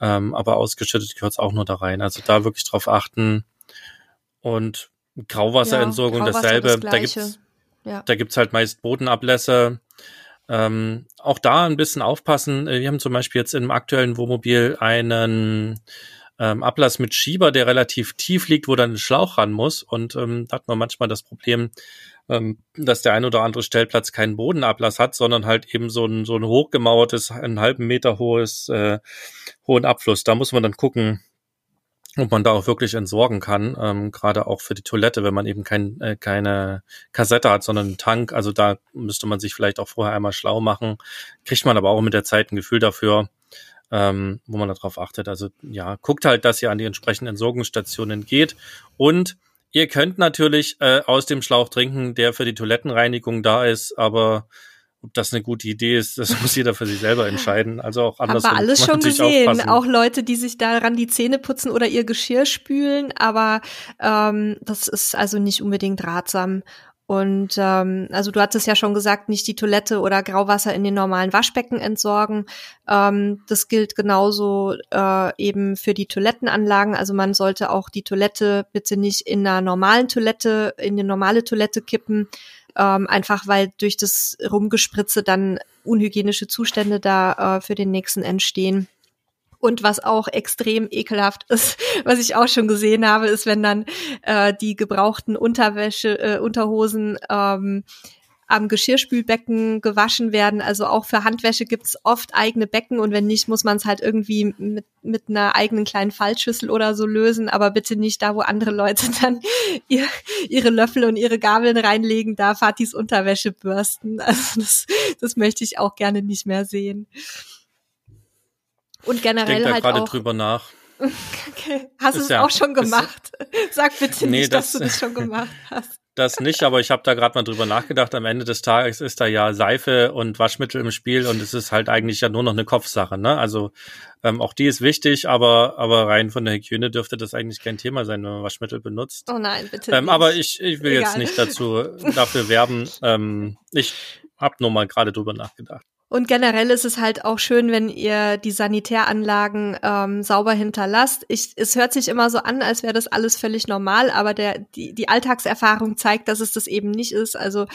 ähm, aber ausgeschüttet gehört es auch nur da rein. Also da wirklich drauf achten. Und Grauwasserentsorgung ja, Grauwasser dasselbe. Das da gibt's, ja. da gibt's halt meist Bodenablässe. Ähm, auch da ein bisschen aufpassen. Wir haben zum Beispiel jetzt im aktuellen Wohnmobil einen ähm, Ablass mit Schieber, der relativ tief liegt, wo dann ein Schlauch ran muss. Und ähm, da hat man manchmal das Problem, ähm, dass der ein oder andere Stellplatz keinen Bodenablass hat, sondern halt eben so ein, so ein hochgemauertes, einen halben Meter hohes, äh, hohen Abfluss. Da muss man dann gucken, ob man da auch wirklich entsorgen kann, ähm, gerade auch für die Toilette, wenn man eben kein, äh, keine Kassette hat, sondern einen Tank. Also da müsste man sich vielleicht auch vorher einmal schlau machen. Kriegt man aber auch mit der Zeit ein Gefühl dafür, ähm, wo man darauf achtet. Also ja, guckt halt, dass ihr an die entsprechenden Entsorgungsstationen geht und ihr könnt natürlich äh, aus dem Schlauch trinken, der für die Toilettenreinigung da ist, aber ob das eine gute Idee ist, das muss jeder für sich selber entscheiden. Also auch anders. Haben wir alles schon gesehen. Aufpassen. Auch Leute, die sich daran die Zähne putzen oder ihr Geschirr spülen, aber ähm, das ist also nicht unbedingt ratsam. Und ähm, also du hattest ja schon gesagt, nicht die Toilette oder Grauwasser in den normalen Waschbecken entsorgen. Ähm, das gilt genauso äh, eben für die Toilettenanlagen. Also man sollte auch die Toilette bitte nicht in einer normalen Toilette, in eine normale Toilette kippen, ähm, einfach weil durch das Rumgespritze dann unhygienische Zustände da äh, für den nächsten entstehen. Und was auch extrem ekelhaft [laughs] ist, was ich auch schon gesehen habe, ist, wenn dann äh, die gebrauchten Unterwäsche, äh, Unterhosen ähm, am Geschirrspülbecken gewaschen werden. Also auch für Handwäsche gibt's oft eigene Becken und wenn nicht, muss man es halt irgendwie mit, mit einer eigenen kleinen Fallschüssel oder so lösen, aber bitte nicht da, wo andere Leute [laughs] dann ihr, ihre Löffel und ihre Gabeln reinlegen, da Fatis Unterwäsche bürsten. [laughs] Also das, das möchte ich auch gerne nicht mehr sehen. Und generell ich denk halt gerade drüber nach. [laughs] Okay. Hast du es ja, auch schon gemacht? Sag bitte nee, nicht, das, dass du das schon gemacht hast. Das nicht, aber ich habe da gerade mal drüber nachgedacht. Am Ende des Tages ist da ja Seife und Waschmittel im Spiel und es ist halt eigentlich ja nur noch eine Kopfsache. Ne? Also ähm, auch die ist wichtig, aber aber rein von der Hygiene dürfte das eigentlich kein Thema sein, wenn man Waschmittel benutzt. Oh nein, bitte ähm, nicht. Aber ich, ich will Egal. jetzt nicht dazu dafür werben. Ähm, ich habe nur mal gerade drüber nachgedacht. Und generell ist es halt auch schön, wenn ihr die Sanitäranlagen ähm, sauber hinterlasst. Ich, es hört sich immer so an, als wäre das alles völlig normal, aber der, die, die Alltagserfahrung zeigt, dass es das eben nicht ist. Also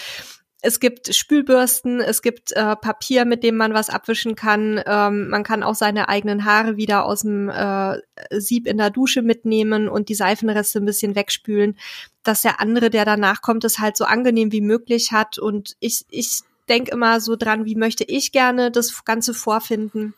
es gibt Spülbürsten, es gibt äh, Papier, mit dem man was abwischen kann. Ähm, man kann auch seine eigenen Haare wieder aus dem äh, Sieb in der Dusche mitnehmen und die Seifenreste ein bisschen wegspülen, dass der andere, der danach kommt, es halt so angenehm wie möglich hat. Und ich, ich denke immer so dran, wie möchte ich gerne das Ganze vorfinden.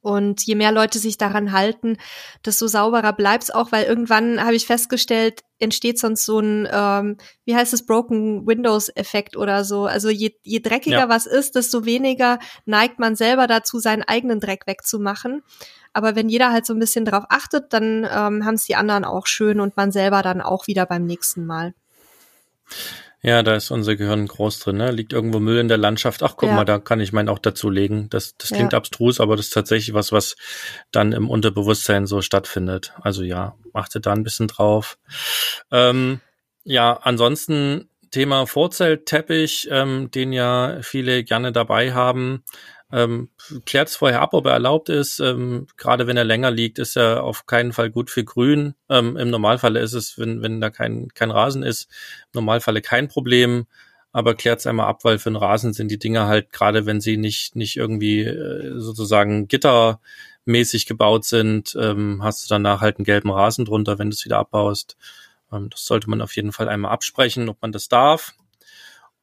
Und je mehr Leute sich daran halten, desto sauberer bleibt's auch, weil irgendwann habe ich festgestellt, entsteht sonst so ein, ähm, wie heißt es, Broken Windows-Effekt oder so. Also je, je dreckiger ja. was ist, desto weniger neigt man selber dazu, seinen eigenen Dreck wegzumachen. Aber wenn jeder halt so ein bisschen drauf achtet, dann ähm, haben es die anderen auch schön und man selber dann auch wieder beim nächsten Mal. Ja, da ist unser Gehirn groß drin, ne? Liegt irgendwo Müll in der Landschaft. Ach, guck ja. mal, da kann ich meinen auch dazulegen. Das, das klingt ja. abstrus, aber das ist tatsächlich was, was dann im Unterbewusstsein so stattfindet. Also ja, achtet da ein bisschen drauf. Ähm, ja, ansonsten Thema Vorzeltteppich, ähm, den ja viele gerne dabei haben. Ähm, Klärt es vorher ab, ob er erlaubt ist. Ähm, Gerade wenn er länger liegt, ist er auf keinen Fall gut für Grün. Ähm, Im Normalfall ist es, wenn, wenn da kein, kein Rasen ist, im Normalfall kein Problem. Aber klärt es einmal ab, weil für einen Rasen sind die Dinger halt, gerade wenn sie nicht, nicht irgendwie äh, sozusagen gittermäßig gebaut sind, ähm, hast du danach halt einen gelben Rasen drunter, wenn du es wieder abbaust. Ähm, das sollte man auf jeden Fall einmal absprechen, ob man das darf.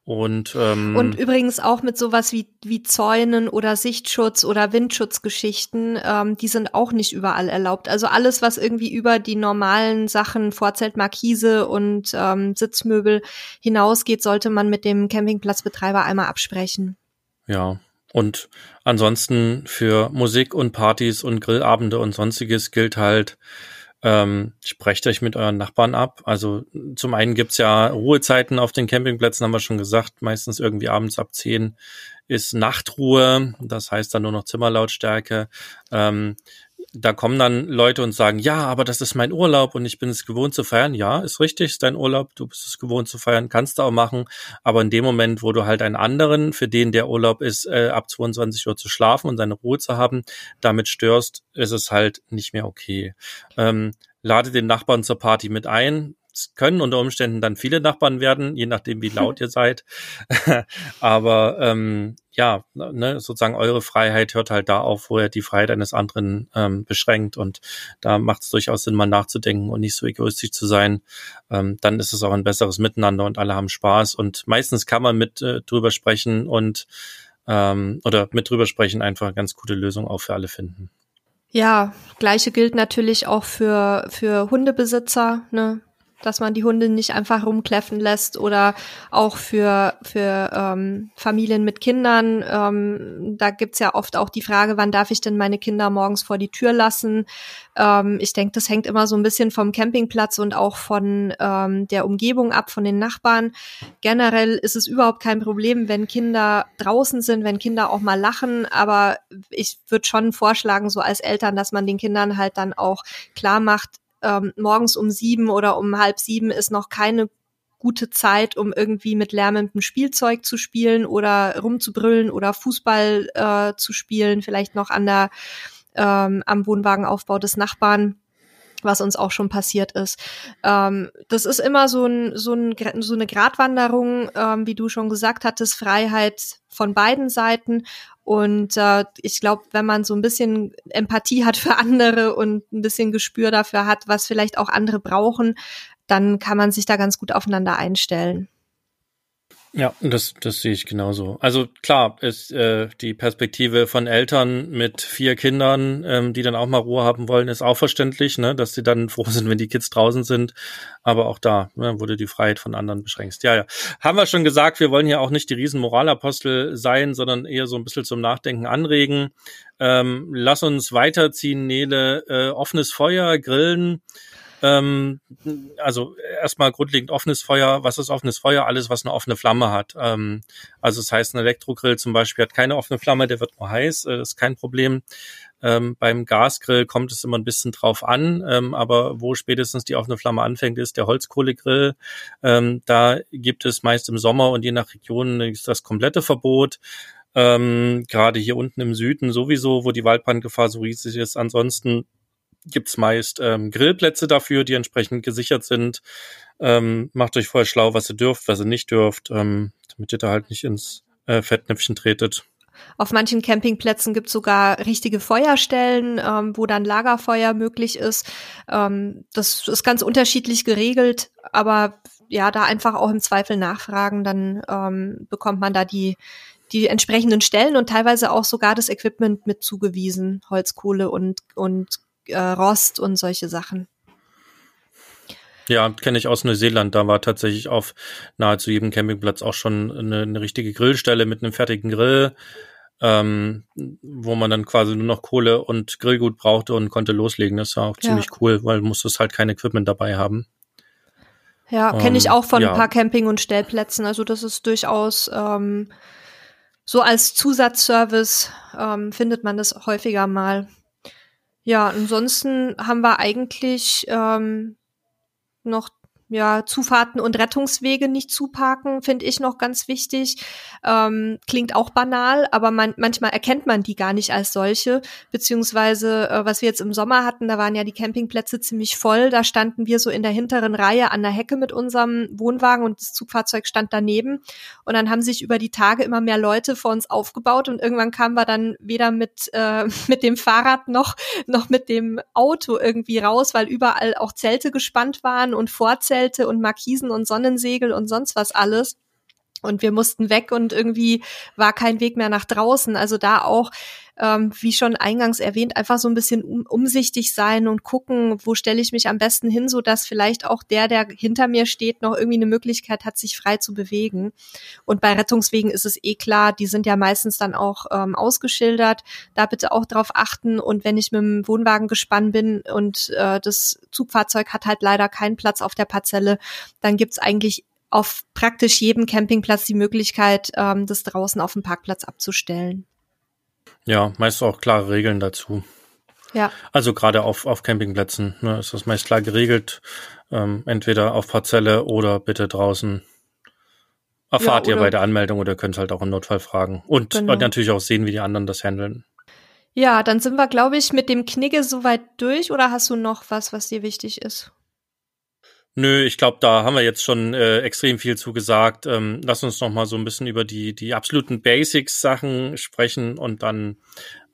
Und, ähm, und übrigens auch mit sowas wie, wie Zäunen oder Sichtschutz oder Windschutzgeschichten, ähm, die sind auch nicht überall erlaubt. Also alles, was irgendwie über die normalen Sachen, Vorzelt, Markise und ähm, Sitzmöbel hinausgeht, sollte man mit dem Campingplatzbetreiber einmal absprechen. Ja. Und ansonsten für Musik und Partys und Grillabende und sonstiges gilt halt, ähm, sprecht euch mit euren Nachbarn ab. Also zum einen gibt's ja Ruhezeiten auf den Campingplätzen, haben wir schon gesagt, meistens irgendwie abends ab 10 ist Nachtruhe, das heißt dann nur noch Zimmerlautstärke. Ähm, da kommen dann Leute und sagen, ja, aber das ist mein Urlaub und ich bin es gewohnt zu feiern. Ja, ist richtig, ist dein Urlaub, du bist es gewohnt zu feiern, kannst du auch machen. Aber in dem Moment, wo du halt einen anderen, für den der Urlaub ist, äh, ab 22 Uhr zu schlafen und seine Ruhe zu haben, damit störst, ist es halt nicht mehr okay. Ähm, lade den Nachbarn zur Party mit ein, können unter Umständen dann viele Nachbarn werden, je nachdem, wie laut ihr seid. [laughs] Aber ähm, ja, ne, sozusagen eure Freiheit hört halt da auf, wo er die Freiheit eines anderen ähm, beschränkt. Und da macht es durchaus Sinn, mal nachzudenken und nicht so egoistisch zu sein. Ähm, dann ist es auch ein besseres Miteinander und alle haben Spaß. Und meistens kann man mit äh, drüber sprechen und ähm, oder mit drüber sprechen einfach ganz gute Lösung auch für alle finden. Ja, gleiche gilt natürlich auch für, für Hundebesitzer. Ne? Dass man die Hunde nicht einfach rumkläffen lässt oder auch für, für ähm, Familien mit Kindern. Ähm, da gibt's ja oft auch die Frage, wann darf ich denn meine Kinder morgens vor die Tür lassen? Ähm, ich denke, das hängt immer so ein bisschen vom Campingplatz und auch von ähm, der Umgebung ab, von den Nachbarn. Generell ist es überhaupt kein Problem, wenn Kinder draußen sind, wenn Kinder auch mal lachen, aber ich würde schon vorschlagen, so als Eltern, dass man den Kindern halt dann auch klar macht, ähm, morgens um sieben oder um halb sieben ist noch keine gute Zeit, um irgendwie mit lärmendem Spielzeug zu spielen oder rumzubrüllen oder Fußball äh, zu spielen, vielleicht noch an der ähm, am Wohnwagenaufbau des Nachbarn was uns auch schon passiert ist. Ähm, das ist immer so, ein, so, ein, so eine Gratwanderung, ähm, wie du schon gesagt hattest, Freiheit von beiden Seiten. Und äh, ich glaube, wenn man so ein bisschen Empathie hat für andere und ein bisschen Gespür dafür hat, was vielleicht auch andere brauchen, dann kann man sich da ganz gut aufeinander einstellen. Ja, das, das sehe ich genauso. Also klar ist äh, die Perspektive von Eltern mit vier Kindern, ähm, die dann auch mal Ruhe haben wollen, ist auch verständlich, ne, dass sie dann [laughs] froh sind, wenn die Kids draußen sind. Aber auch da ne, wurde die Freiheit von anderen beschränkt. Ja, ja. Haben wir schon gesagt, wir wollen hier auch nicht die Riesenmoralapostel sein, sondern eher so ein bisschen zum Nachdenken anregen. Ähm, lass uns weiterziehen, Nele. Äh, offenes Feuer, Grillen. Ähm, also erstmal grundlegend offenes Feuer. Was ist offenes Feuer? Alles, was eine offene Flamme hat. Ähm, also das heißt, ein Elektrogrill zum Beispiel hat keine offene Flamme, der wird nur heiß, äh, ist kein Problem. Ähm, beim Gasgrill kommt es immer ein bisschen drauf an, ähm, aber wo spätestens die offene Flamme anfängt, ist der Holzkohlegrill. Ähm, da gibt es meist im Sommer und je nach Region ist das komplette Verbot. Ähm, Gerade hier unten im Süden sowieso, wo die Waldbrandgefahr so riesig ist. Ansonsten gibt's meist ähm, Grillplätze dafür, die entsprechend gesichert sind. Ähm, macht euch vorher schlau, was ihr dürft, was ihr nicht dürft, ähm, damit ihr da halt nicht ins äh, Fettnäpfchen tretet. Auf manchen Campingplätzen gibt es sogar richtige Feuerstellen, ähm, wo dann Lagerfeuer möglich ist. Ähm, das ist ganz unterschiedlich geregelt, aber ja, da einfach auch im Zweifel nachfragen, dann ähm, bekommt man da die, die entsprechenden Stellen und teilweise auch sogar das Equipment mit zugewiesen, Holzkohle und, und äh, Rost und solche Sachen. Ja, kenne ich aus Neuseeland. Da war tatsächlich auf nahezu jedem Campingplatz auch schon eine, eine richtige Grillstelle mit einem fertigen Grill, ähm, wo man dann quasi nur noch Kohle und Grillgut brauchte und konnte loslegen. Das war auch ja. ziemlich cool, weil du musstest halt kein Equipment dabei haben. Ja, kenne ich ähm, auch von ja. ein paar Camping- und Stellplätzen. Also das ist durchaus ähm, so als Zusatzservice ähm, findet man das häufiger mal. Ja, ansonsten haben wir eigentlich ähm, noch ja, Zufahrten und Rettungswege nicht zuparken, finde ich noch ganz wichtig. Ähm, klingt auch banal, aber man, manchmal erkennt man die gar nicht als solche. Beziehungsweise, äh, was wir jetzt im Sommer hatten, da waren ja die Campingplätze ziemlich voll. Da standen wir so in der hinteren Reihe an der Hecke mit unserem Wohnwagen und das Zugfahrzeug stand daneben. Und dann haben sich über die Tage immer mehr Leute vor uns aufgebaut und irgendwann kamen wir dann weder mit, äh, [laughs] mit dem Fahrrad noch, noch mit dem Auto irgendwie raus, weil überall auch Zelte gespannt waren und Vorzelte Schutzzelte und Markisen und Sonnensegel und sonst was alles. Und wir mussten weg und irgendwie war kein Weg mehr nach draußen. Also da auch, ähm, wie schon eingangs erwähnt, einfach so ein bisschen um, umsichtig sein und gucken, wo stelle ich mich am besten hin, so dass vielleicht auch der, der hinter mir steht, noch irgendwie eine Möglichkeit hat, sich frei zu bewegen. Und bei Rettungswegen ist es eh klar, die sind ja meistens dann auch ähm, ausgeschildert. Da bitte auch drauf achten. Und wenn ich mit dem Wohnwagen gespannt bin und äh, das Zugfahrzeug hat halt leider keinen Platz auf der Parzelle, dann gibt's eigentlich auf praktisch jedem Campingplatz die Möglichkeit, ähm, das draußen auf dem Parkplatz abzustellen. Ja, meist auch klare Regeln dazu. Ja. Also gerade auf, auf Campingplätzen ne, ist das meist klar geregelt. Ähm, entweder auf Parzelle oder bitte draußen. Erfahrt ja, ihr bei der Anmeldung oder könnt halt auch im Notfall fragen. Und, genau. und natürlich auch sehen, wie die anderen das handeln. Ja, dann sind wir, glaube ich, mit dem Knigge soweit durch oder hast du noch was, was dir wichtig ist? Nö, ich glaube, da haben wir jetzt schon äh, extrem viel zugesagt. Ähm, lass uns noch mal so ein bisschen über die die absoluten Basics-Sachen sprechen und dann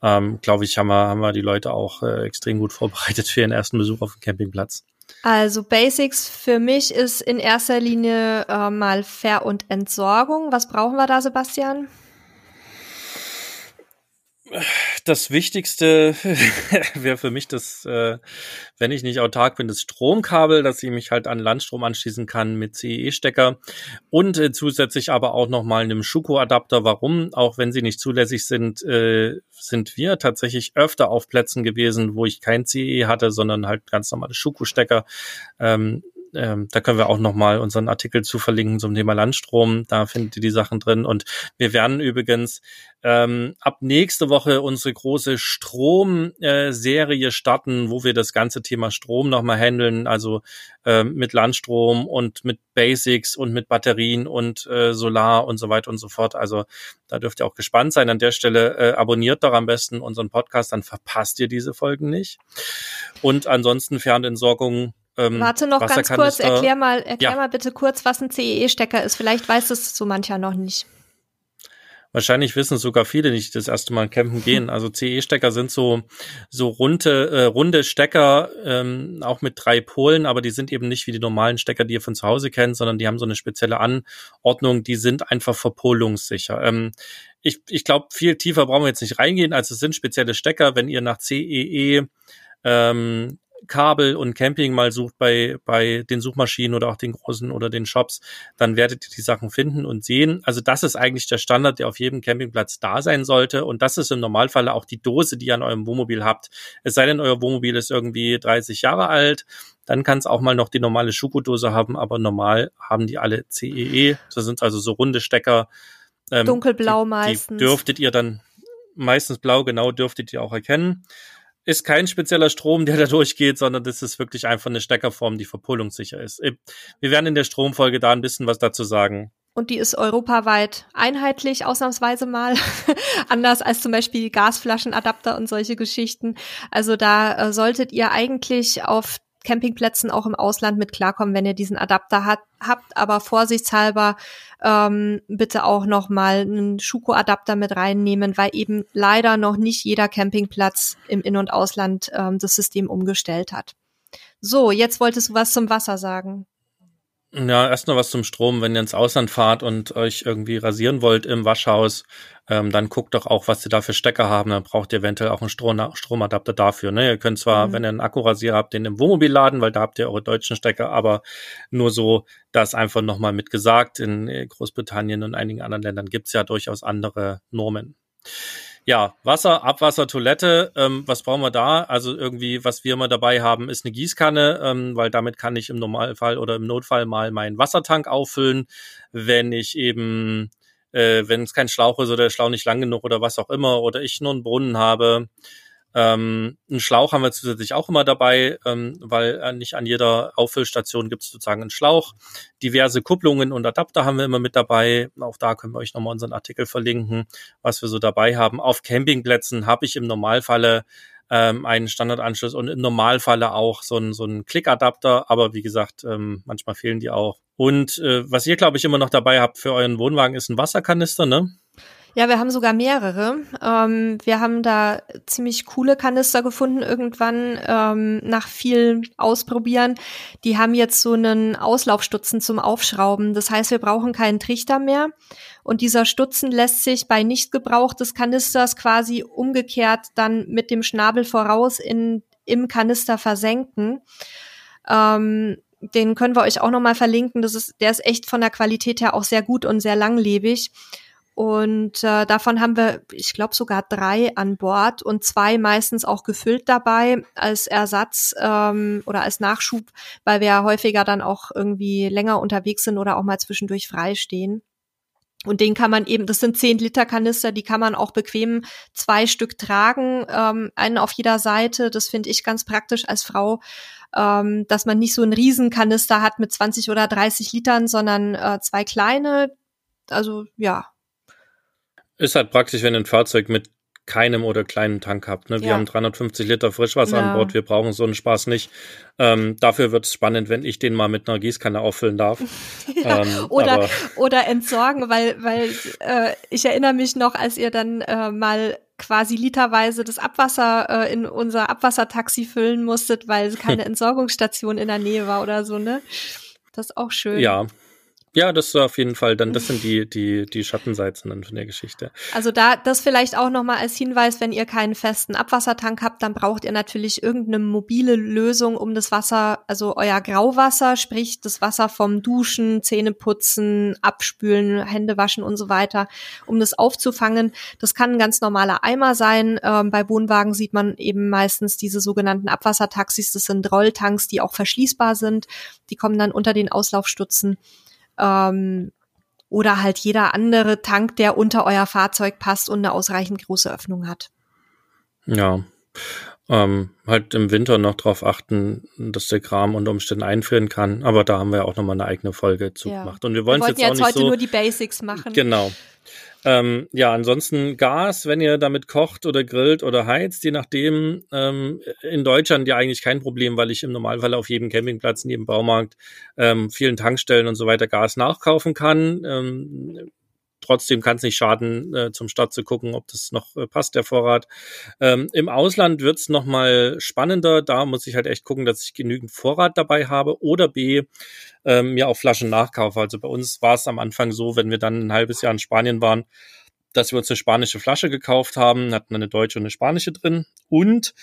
ähm, glaube ich, haben wir haben wir die Leute auch äh, extrem gut vorbereitet für ihren ersten Besuch auf dem Campingplatz. Also Basics für mich ist in erster Linie äh, mal Ver- und Entsorgung. Was brauchen wir da, Sebastian? Das Wichtigste [laughs] wäre für mich das, äh, wenn ich nicht autark bin, das Stromkabel, dass ich mich halt an Landstrom anschließen kann mit CE-Stecker und äh, zusätzlich aber auch nochmal einem Schuko-Adapter. Warum? Auch wenn sie nicht zulässig sind, äh, sind wir tatsächlich öfter auf Plätzen gewesen, wo ich kein CE hatte, sondern halt ganz normale Schuko-Stecker. Ähm, ähm, da können wir auch nochmal unseren Artikel zu verlinken zum Thema Landstrom. Da findet ihr die Sachen drin. Und wir werden übrigens ähm, ab nächste Woche unsere große Strom-Serie äh, starten, wo wir das ganze Thema Strom nochmal handeln, also ähm, mit Landstrom und mit Basics und mit Batterien und äh, Solar und so weiter und so fort. Also da dürft ihr auch gespannt sein. An der Stelle äh, abonniert doch am besten unseren Podcast, dann verpasst ihr diese Folgen nicht. Und ansonsten Fernentsorgung ähm, Warte noch ganz kurz, erklär mal, erklär ja. mal bitte kurz, was ein CEE-Stecker ist. Vielleicht weiß es so mancher noch nicht. Wahrscheinlich wissen sogar viele nicht, das erste Mal campen gehen. Also CE-Stecker sind so so runde äh, runde Stecker, ähm, auch mit drei Polen, aber die sind eben nicht wie die normalen Stecker, die ihr von zu Hause kennt, sondern die haben so eine spezielle Anordnung. Die sind einfach verpolungssicher. Ähm, ich ich glaube, viel tiefer brauchen wir jetzt nicht reingehen. Also es sind spezielle Stecker, wenn ihr nach CEE ähm, Kabel und Camping mal sucht bei, bei den Suchmaschinen oder auch den großen oder den Shops, dann werdet ihr die Sachen finden und sehen. Also das ist eigentlich der Standard, der auf jedem Campingplatz da sein sollte. Und das ist im Normalfall auch die Dose, die ihr an eurem Wohnmobil habt. Es sei denn, euer Wohnmobil ist irgendwie 30 Jahre alt. Dann kann es auch mal noch die normale Schuko-Dose haben, aber normal haben die alle CEE. E. Das sind also so runde Stecker. Ähm, Dunkelblau die, meistens. Die dürftet ihr dann, meistens blau, genau, dürftet ihr auch erkennen ist kein spezieller Strom, der da durchgeht, sondern das ist wirklich einfach eine Steckerform, die verpullungssicher ist. Wir werden in der Stromfolge da ein bisschen was dazu sagen. Und die ist europaweit einheitlich, ausnahmsweise mal. [laughs] Anders als zum Beispiel Gasflaschenadapter und solche Geschichten. Also da äh, solltet ihr eigentlich auf Campingplätzen auch im Ausland mit klarkommen, wenn ihr diesen Adapter hat, habt. Aber vorsichtshalber ähm, bitte auch noch mal einen Schuko-Adapter mit reinnehmen, weil eben leider noch nicht jeder Campingplatz im In- und Ausland ähm, das System umgestellt hat. So, jetzt wolltest du was zum Wasser sagen. Ja, erst noch was zum Strom. Wenn ihr ins Ausland fahrt und euch irgendwie rasieren wollt im Waschhaus, ähm, dann guckt doch auch, was ihr da für Stecker haben. Dann braucht ihr eventuell auch einen Strom Stromadapter dafür. Ne? Ihr könnt zwar, mhm. wenn ihr einen Akkurasierer habt, den im Wohnmobil laden, weil da habt ihr eure deutschen Stecker, aber nur so, das einfach nochmal mitgesagt. In Großbritannien und einigen anderen Ländern gibt's ja durchaus andere Normen. Ja, Wasser, Abwasser, Toilette, ähm, was brauchen wir da? Also irgendwie, was wir immer dabei haben, ist eine Gießkanne, ähm, weil damit kann ich im Normalfall oder im Notfall mal meinen Wassertank auffüllen. Wenn ich eben, äh, wenn es kein Schlauch ist oder der Schlauch nicht lang genug oder was auch immer, oder ich nur einen Brunnen habe, ähm, einen Schlauch haben wir zusätzlich auch immer dabei, ähm, weil äh, nicht an jeder Auffüllstation gibt es sozusagen einen Schlauch. Diverse Kupplungen und Adapter haben wir immer mit dabei. Auch da können wir euch nochmal unseren Artikel verlinken, was wir so dabei haben. Auf Campingplätzen habe ich im Normalfalle ähm, einen Standardanschluss und im Normalfalle auch so ein, so ein Klickadapter, aber wie gesagt, ähm, manchmal fehlen die auch. Und äh, was ihr, glaube ich, immer noch dabei habt für euren Wohnwagen, ist ein Wasserkanister, ne? Ja, wir haben sogar mehrere. Ähm, wir haben da ziemlich coole Kanister gefunden irgendwann ähm, nach viel Ausprobieren. Die haben jetzt so einen Auslaufstutzen zum Aufschrauben. Das heißt, wir brauchen keinen Trichter mehr. Und dieser Stutzen lässt sich bei Nichtgebrauch des Kanisters quasi umgekehrt dann mit dem Schnabel voraus in, im Kanister versenken. Ähm, den können wir euch auch nochmal verlinken. Das ist, der ist echt von der Qualität her auch sehr gut und sehr langlebig. Und äh, davon haben wir, ich glaube, sogar drei an Bord und zwei meistens auch gefüllt dabei als Ersatz ähm, oder als Nachschub, weil wir ja häufiger dann auch irgendwie länger unterwegs sind oder auch mal zwischendurch frei stehen. Und den kann man eben, das sind 10 Liter Kanister, die kann man auch bequem zwei Stück tragen, ähm, einen auf jeder Seite. Das finde ich ganz praktisch als Frau, ähm, dass man nicht so einen Riesenkanister hat mit 20 oder 30 Litern, sondern äh, zwei kleine. Also ja. Ist halt praktisch, wenn ein Fahrzeug mit keinem oder kleinen Tank habt. Ne? Wir ja. haben 350 Liter Frischwasser ja. an Bord, wir brauchen so einen Spaß nicht. Ähm, dafür wird es spannend, wenn ich den mal mit einer Gießkanne auffüllen darf. [laughs] ja, ähm, oder, oder entsorgen, weil, weil äh, ich erinnere mich noch, als ihr dann äh, mal quasi literweise das Abwasser äh, in unser Abwassertaxi füllen musstet, weil keine [laughs] Entsorgungsstation in der Nähe war oder so, ne? Das ist auch schön. Ja, ja, das ist auf jeden Fall dann, das sind die, die, die Schattenseiten dann von der Geschichte. Also da, das vielleicht auch nochmal als Hinweis, wenn ihr keinen festen Abwassertank habt, dann braucht ihr natürlich irgendeine mobile Lösung, um das Wasser, also euer Grauwasser, sprich das Wasser vom Duschen, Zähneputzen, Abspülen, Hände waschen und so weiter, um das aufzufangen. Das kann ein ganz normaler Eimer sein. Ähm, bei Wohnwagen sieht man eben meistens diese sogenannten Abwassertaxis. Das sind Rolltanks, die auch verschließbar sind. Die kommen dann unter den Auslaufstutzen ähm, oder halt jeder andere Tank, der unter euer Fahrzeug passt und eine ausreichend große Öffnung hat. Ja. Ähm, halt im Winter noch darauf achten, dass der Kram unter Umständen einfrieren kann. Aber da haben wir auch nochmal eine eigene Folge zu ja. gemacht. Und wir wollen wir jetzt, jetzt auch nicht heute so, nur die Basics machen. Genau. Ähm, ja, ansonsten Gas, wenn ihr damit kocht oder grillt oder heizt, je nachdem. Ähm, in Deutschland ja eigentlich kein Problem, weil ich im Normalfall auf jedem Campingplatz, in jedem Baumarkt, ähm, vielen Tankstellen und so weiter Gas nachkaufen kann. Trotzdem kann es nicht schaden, äh, zum Start zu gucken, ob das noch äh, passt, der Vorrat. Ähm, Im Ausland wird's es nochmal spannender. Da muss ich halt echt gucken, dass ich genügend Vorrat dabei habe oder B, ähm, mir auch Flaschen nachkaufe. Also bei uns war es am Anfang so, wenn wir dann ein halbes Jahr in Spanien waren, dass wir uns eine spanische Flasche gekauft haben, hatten eine deutsche und eine spanische drin. Und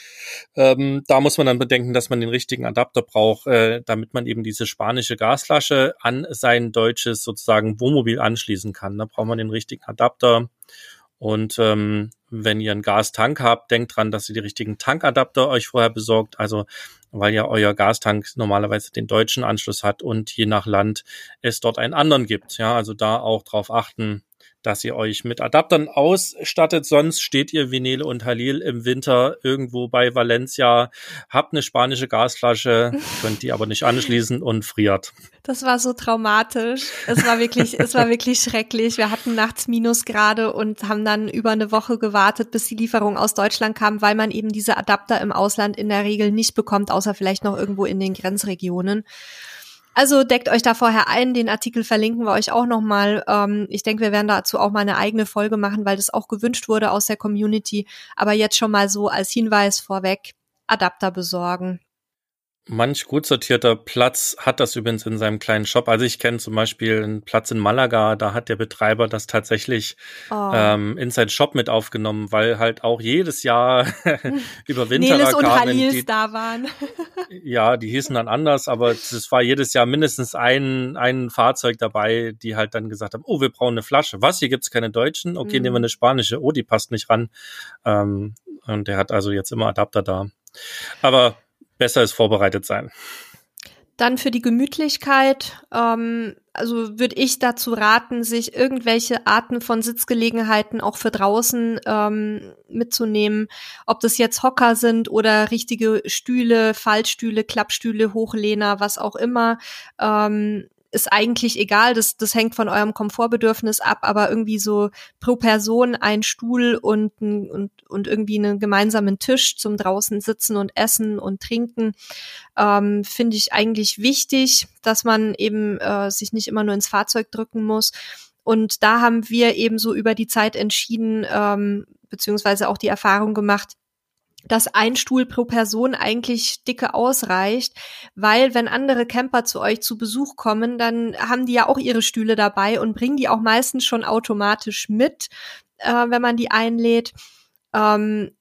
ähm, da muss man dann bedenken, dass man den richtigen Adapter braucht, äh, damit man eben diese spanische Gasflasche an sein deutsches sozusagen Wohnmobil anschließen kann. Da braucht man den richtigen Adapter. Und ähm, wenn ihr einen Gastank habt, denkt dran, dass ihr die richtigen Tankadapter euch vorher besorgt. Also weil ja euer Gastank normalerweise den deutschen Anschluss hat und je nach Land es dort einen anderen gibt. Ja, also da auch drauf achten, dass ihr euch mit Adaptern ausstattet. Sonst steht ihr wie und Halil im Winter irgendwo bei Valencia, habt eine spanische Gasflasche, könnt die aber nicht anschließen und friert. Das war so traumatisch. Es war wirklich, es war wirklich schrecklich. Wir hatten nachts Minusgrade und haben dann über eine Woche gewartet, bis die Lieferung aus Deutschland kam, weil man eben diese Adapter im Ausland in der Regel nicht bekommt, außer vielleicht noch irgendwo in den Grenzregionen. Also deckt euch da vorher ein. Den Artikel verlinken wir euch auch nochmal. Ähm, ich denke, wir werden dazu auch mal eine eigene Folge machen, weil das auch gewünscht wurde aus der Community. Aber jetzt schon mal so als Hinweis vorweg. Adapter besorgen. Manch gut sortierter Platz hat das übrigens in seinem kleinen Shop. Also ich kenne zum Beispiel einen Platz in Malaga, da hat der Betreiber das tatsächlich oh. ähm, in seinen Shop mit aufgenommen, weil halt auch jedes Jahr [laughs] über Winter Nelis und Halils die, da waren. [laughs] ja, die hießen dann anders, aber es war jedes Jahr mindestens ein, ein Fahrzeug dabei, die halt dann gesagt haben, oh, wir brauchen eine Flasche. Was, hier gibt's keine Deutschen? Okay, mm. nehmen wir eine spanische. Oh, die passt nicht ran. Ähm, und der hat also jetzt immer Adapter da. Aber besser ist vorbereitet sein. Dann für die Gemütlichkeit, ähm, also würde ich dazu raten, sich irgendwelche Arten von Sitzgelegenheiten auch für draußen ähm, mitzunehmen. Ob das jetzt Hocker sind oder richtige Stühle, Fallstühle, Klappstühle, Hochlehner, was auch immer. Ähm, ist eigentlich egal, das, das hängt von eurem Komfortbedürfnis ab, aber irgendwie so pro Person ein Stuhl und, und, und irgendwie einen gemeinsamen Tisch zum draußen sitzen und essen und trinken, ähm, finde ich eigentlich wichtig, dass man eben äh, sich nicht immer nur ins Fahrzeug drücken muss. Und da haben wir eben so über die Zeit entschieden, ähm, beziehungsweise auch die Erfahrung gemacht, dass ein Stuhl pro Person eigentlich dicke ausreicht, weil wenn andere Camper zu euch zu Besuch kommen, dann haben die ja auch ihre Stühle dabei und bringen die auch meistens schon automatisch mit, äh, wenn man die einlädt. Ähm,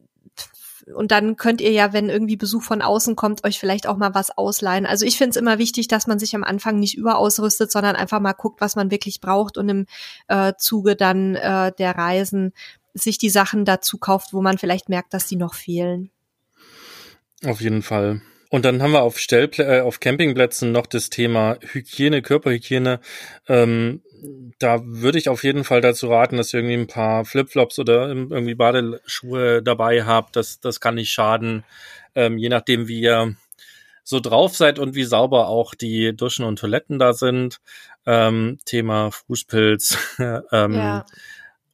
und dann könnt ihr ja, wenn irgendwie Besuch von außen kommt, euch vielleicht auch mal was ausleihen. Also ich finde es immer wichtig, dass man sich am Anfang nicht überausrüstet, sondern einfach mal guckt, was man wirklich braucht und im äh, Zuge dann äh, der Reisen sich die Sachen dazu kauft, wo man vielleicht merkt, dass die noch fehlen. Auf jeden Fall. Und dann haben wir auf, Stellpl äh, auf Campingplätzen noch das Thema Hygiene, Körperhygiene. Ähm, da würde ich auf jeden Fall dazu raten, dass ihr irgendwie ein paar Flipflops oder irgendwie Badeschuhe dabei habt. Das, das kann nicht schaden. Ähm, je nachdem, wie ihr so drauf seid und wie sauber auch die Duschen und Toiletten da sind. Ähm, Thema Fußpilz. [laughs] ähm, ja.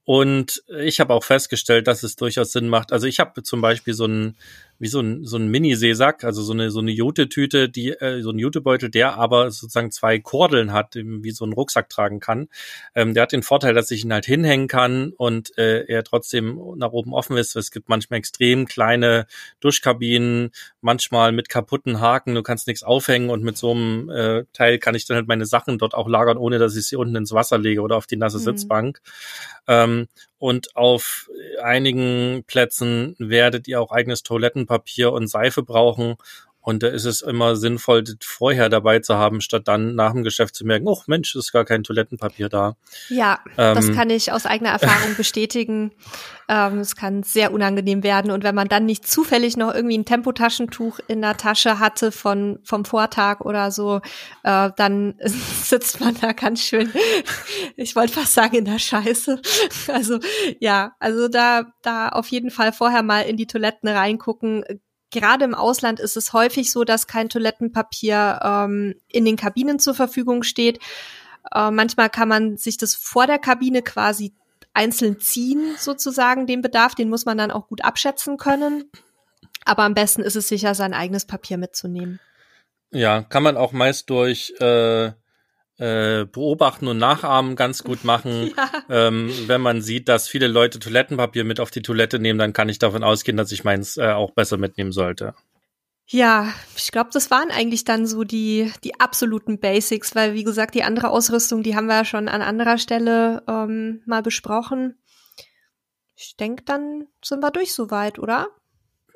Und ich habe auch festgestellt, dass es durchaus Sinn macht. Also ich habe zum Beispiel so ein wie so ein, so ein Mini-Seesack, also so eine, so eine Jute-Tüte, die, äh, so ein Jutebeutel, der aber sozusagen zwei Kordeln hat, wie so ein Rucksack tragen kann. Ähm, der hat den Vorteil, dass ich ihn halt hinhängen kann und äh, er trotzdem nach oben offen ist. Es gibt manchmal extrem kleine Duschkabinen, manchmal mit kaputten Haken, du kannst nichts aufhängen und mit so einem äh, Teil kann ich dann halt meine Sachen dort auch lagern, ohne dass ich sie unten ins Wasser lege oder auf die nasse mhm. Sitzbank. Ähm, und auf einigen Plätzen werdet ihr auch eigenes Toilettenpapier und Seife brauchen. Und da ist es immer sinnvoll, das vorher dabei zu haben, statt dann nach dem Geschäft zu merken, oh Mensch, ist gar kein Toilettenpapier da. Ja, ähm, das kann ich aus eigener Erfahrung [laughs] bestätigen. Ähm, es kann sehr unangenehm werden. Und wenn man dann nicht zufällig noch irgendwie ein Tempotaschentuch in der Tasche hatte von, vom Vortag oder so, äh, dann [laughs] sitzt man da ganz schön, [laughs] ich wollte fast sagen, in der Scheiße. Also ja, also da, da auf jeden Fall vorher mal in die Toiletten reingucken gerade im Ausland ist es häufig so, dass kein Toilettenpapier ähm, in den Kabinen zur Verfügung steht. Äh, manchmal kann man sich das vor der Kabine quasi einzeln ziehen, sozusagen, den Bedarf. Den muss man dann auch gut abschätzen können. Aber am besten ist es sicher, sein eigenes Papier mitzunehmen. Ja, kann man auch meist durch äh, äh, beobachten und nachahmen ganz gut machen. [laughs] Ja. Ähm, wenn man sieht, dass viele Leute Toilettenpapier mit auf die Toilette nehmen, dann kann ich davon ausgehen, dass ich meins äh, auch besser mitnehmen sollte. Ja, ich glaube, das waren eigentlich dann so die, die absoluten Basics, weil wie gesagt, die andere Ausrüstung, die haben wir ja schon an anderer Stelle ähm, mal besprochen. Ich denke, dann sind wir durch soweit, oder?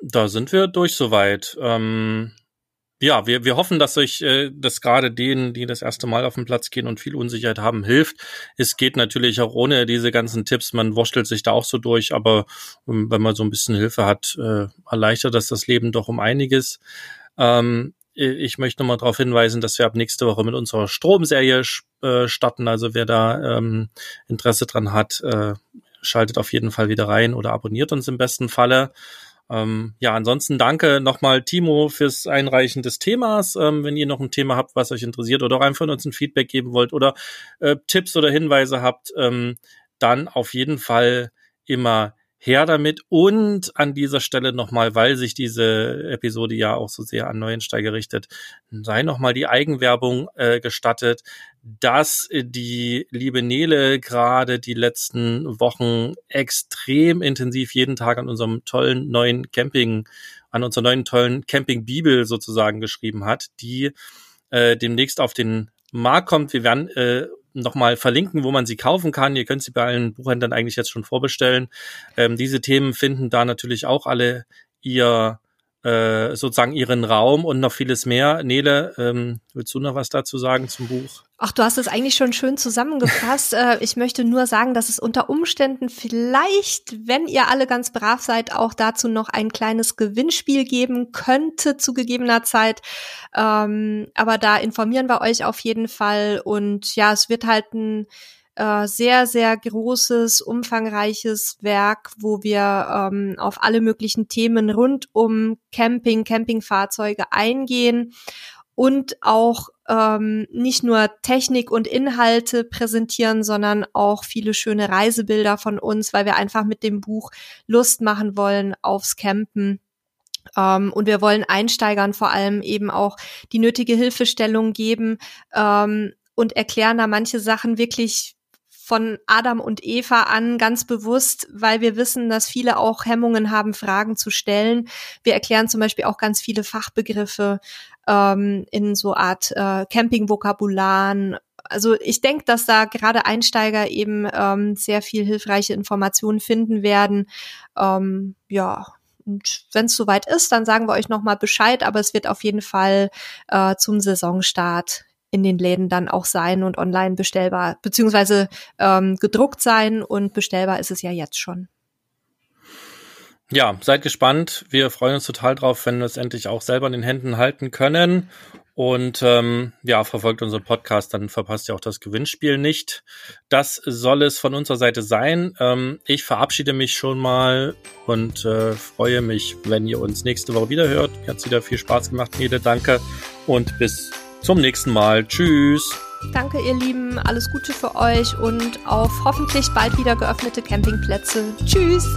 Da sind wir durch soweit. Ähm, ja, wir, wir hoffen, dass euch äh, das gerade denen, die das erste Mal auf den Platz gehen und viel Unsicherheit haben, hilft. Es geht natürlich auch ohne diese ganzen Tipps. Man wurschtelt sich da auch so durch, aber ähm, wenn man so ein bisschen Hilfe hat, äh, erleichtert das das Leben doch um einiges. Ähm, ich möchte nochmal darauf hinweisen, dass wir ab nächste Woche mit unserer Stromserie äh, starten. Also wer da ähm, Interesse dran hat, äh, schaltet auf jeden Fall wieder rein oder abonniert uns im besten Falle. Ähm, ja, ansonsten danke nochmal Timo fürs Einreichen des Themas. Ähm, wenn ihr noch ein Thema habt, was euch interessiert oder auch einfach uns ein Feedback geben wollt oder äh, Tipps oder Hinweise habt, ähm, dann auf jeden Fall immer her damit. Und an dieser Stelle nochmal, weil sich diese Episode ja auch so sehr an Neuensteiger richtet, sei nochmal die Eigenwerbung äh, gestattet, dass die liebe Nele gerade die letzten Wochen extrem intensiv jeden Tag an unserem tollen neuen Camping, an unserer neuen tollen Camping-Bibel sozusagen geschrieben hat, die äh, demnächst auf den Markt kommt. Wir werden äh, nochmal verlinken, wo man sie kaufen kann. Ihr könnt sie bei allen Buchhändlern eigentlich jetzt schon vorbestellen. Ähm, diese Themen finden da natürlich auch alle ihr äh, sozusagen ihren Raum und noch vieles mehr. Nele, ähm, willst du noch was dazu sagen zum Buch? Ach, du hast es eigentlich schon schön zusammengefasst. äh, ich möchte nur sagen, dass es unter Umständen vielleicht, wenn ihr alle ganz brav seid, auch dazu noch ein kleines Gewinnspiel geben könnte zu gegebener Zeit. Ähm, aber da informieren wir euch auf jeden Fall. Und ja, es wird halt ein äh, sehr, sehr großes, umfangreiches Werk, wo wir ähm, auf alle möglichen Themen rund um Camping, Campingfahrzeuge eingehen und auch ähm, nicht nur Technik und Inhalte präsentieren, sondern auch viele schöne Reisebilder von uns, weil wir einfach mit dem Buch Lust machen wollen aufs Campen. Ähm, und wir wollen Einsteigern vor allem eben auch die nötige Hilfestellung geben ähm, und erklären da manche Sachen wirklich von Adam und Eva an ganz bewusst, weil wir wissen, dass viele auch Hemmungen haben, Fragen zu stellen. Wir erklären zum Beispiel auch ganz viele Fachbegriffe ähm, in so Art äh, Camping-Vokabularen. Also ich denke, dass da gerade Einsteiger eben ähm, sehr viel hilfreiche Informationen finden werden. Ähm, ja, und wenn es soweit ist, dann sagen wir euch nochmal Bescheid, aber es wird auf jeden Fall äh, zum Saisonstart in den Läden dann auch sein und online bestellbar, beziehungsweise ähm, gedruckt sein und bestellbar ist es ja jetzt schon. Ja, seid gespannt. Wir freuen uns total drauf, wenn wir es endlich auch selber in den Händen halten können. Und ähm, ja, verfolgt unseren Podcast, dann verpasst ihr auch das Gewinnspiel nicht. Das soll es von unserer Seite sein. Ähm, ich verabschiede mich schon mal und äh, freue mich, wenn ihr uns nächste Woche wieder hört. Mir hat wieder viel Spaß gemacht, Nede. Danke und bis zum nächsten Mal. Tschüss. Danke, ihr Lieben. Alles Gute für euch und auf hoffentlich bald wieder geöffnete Campingplätze. Tschüss.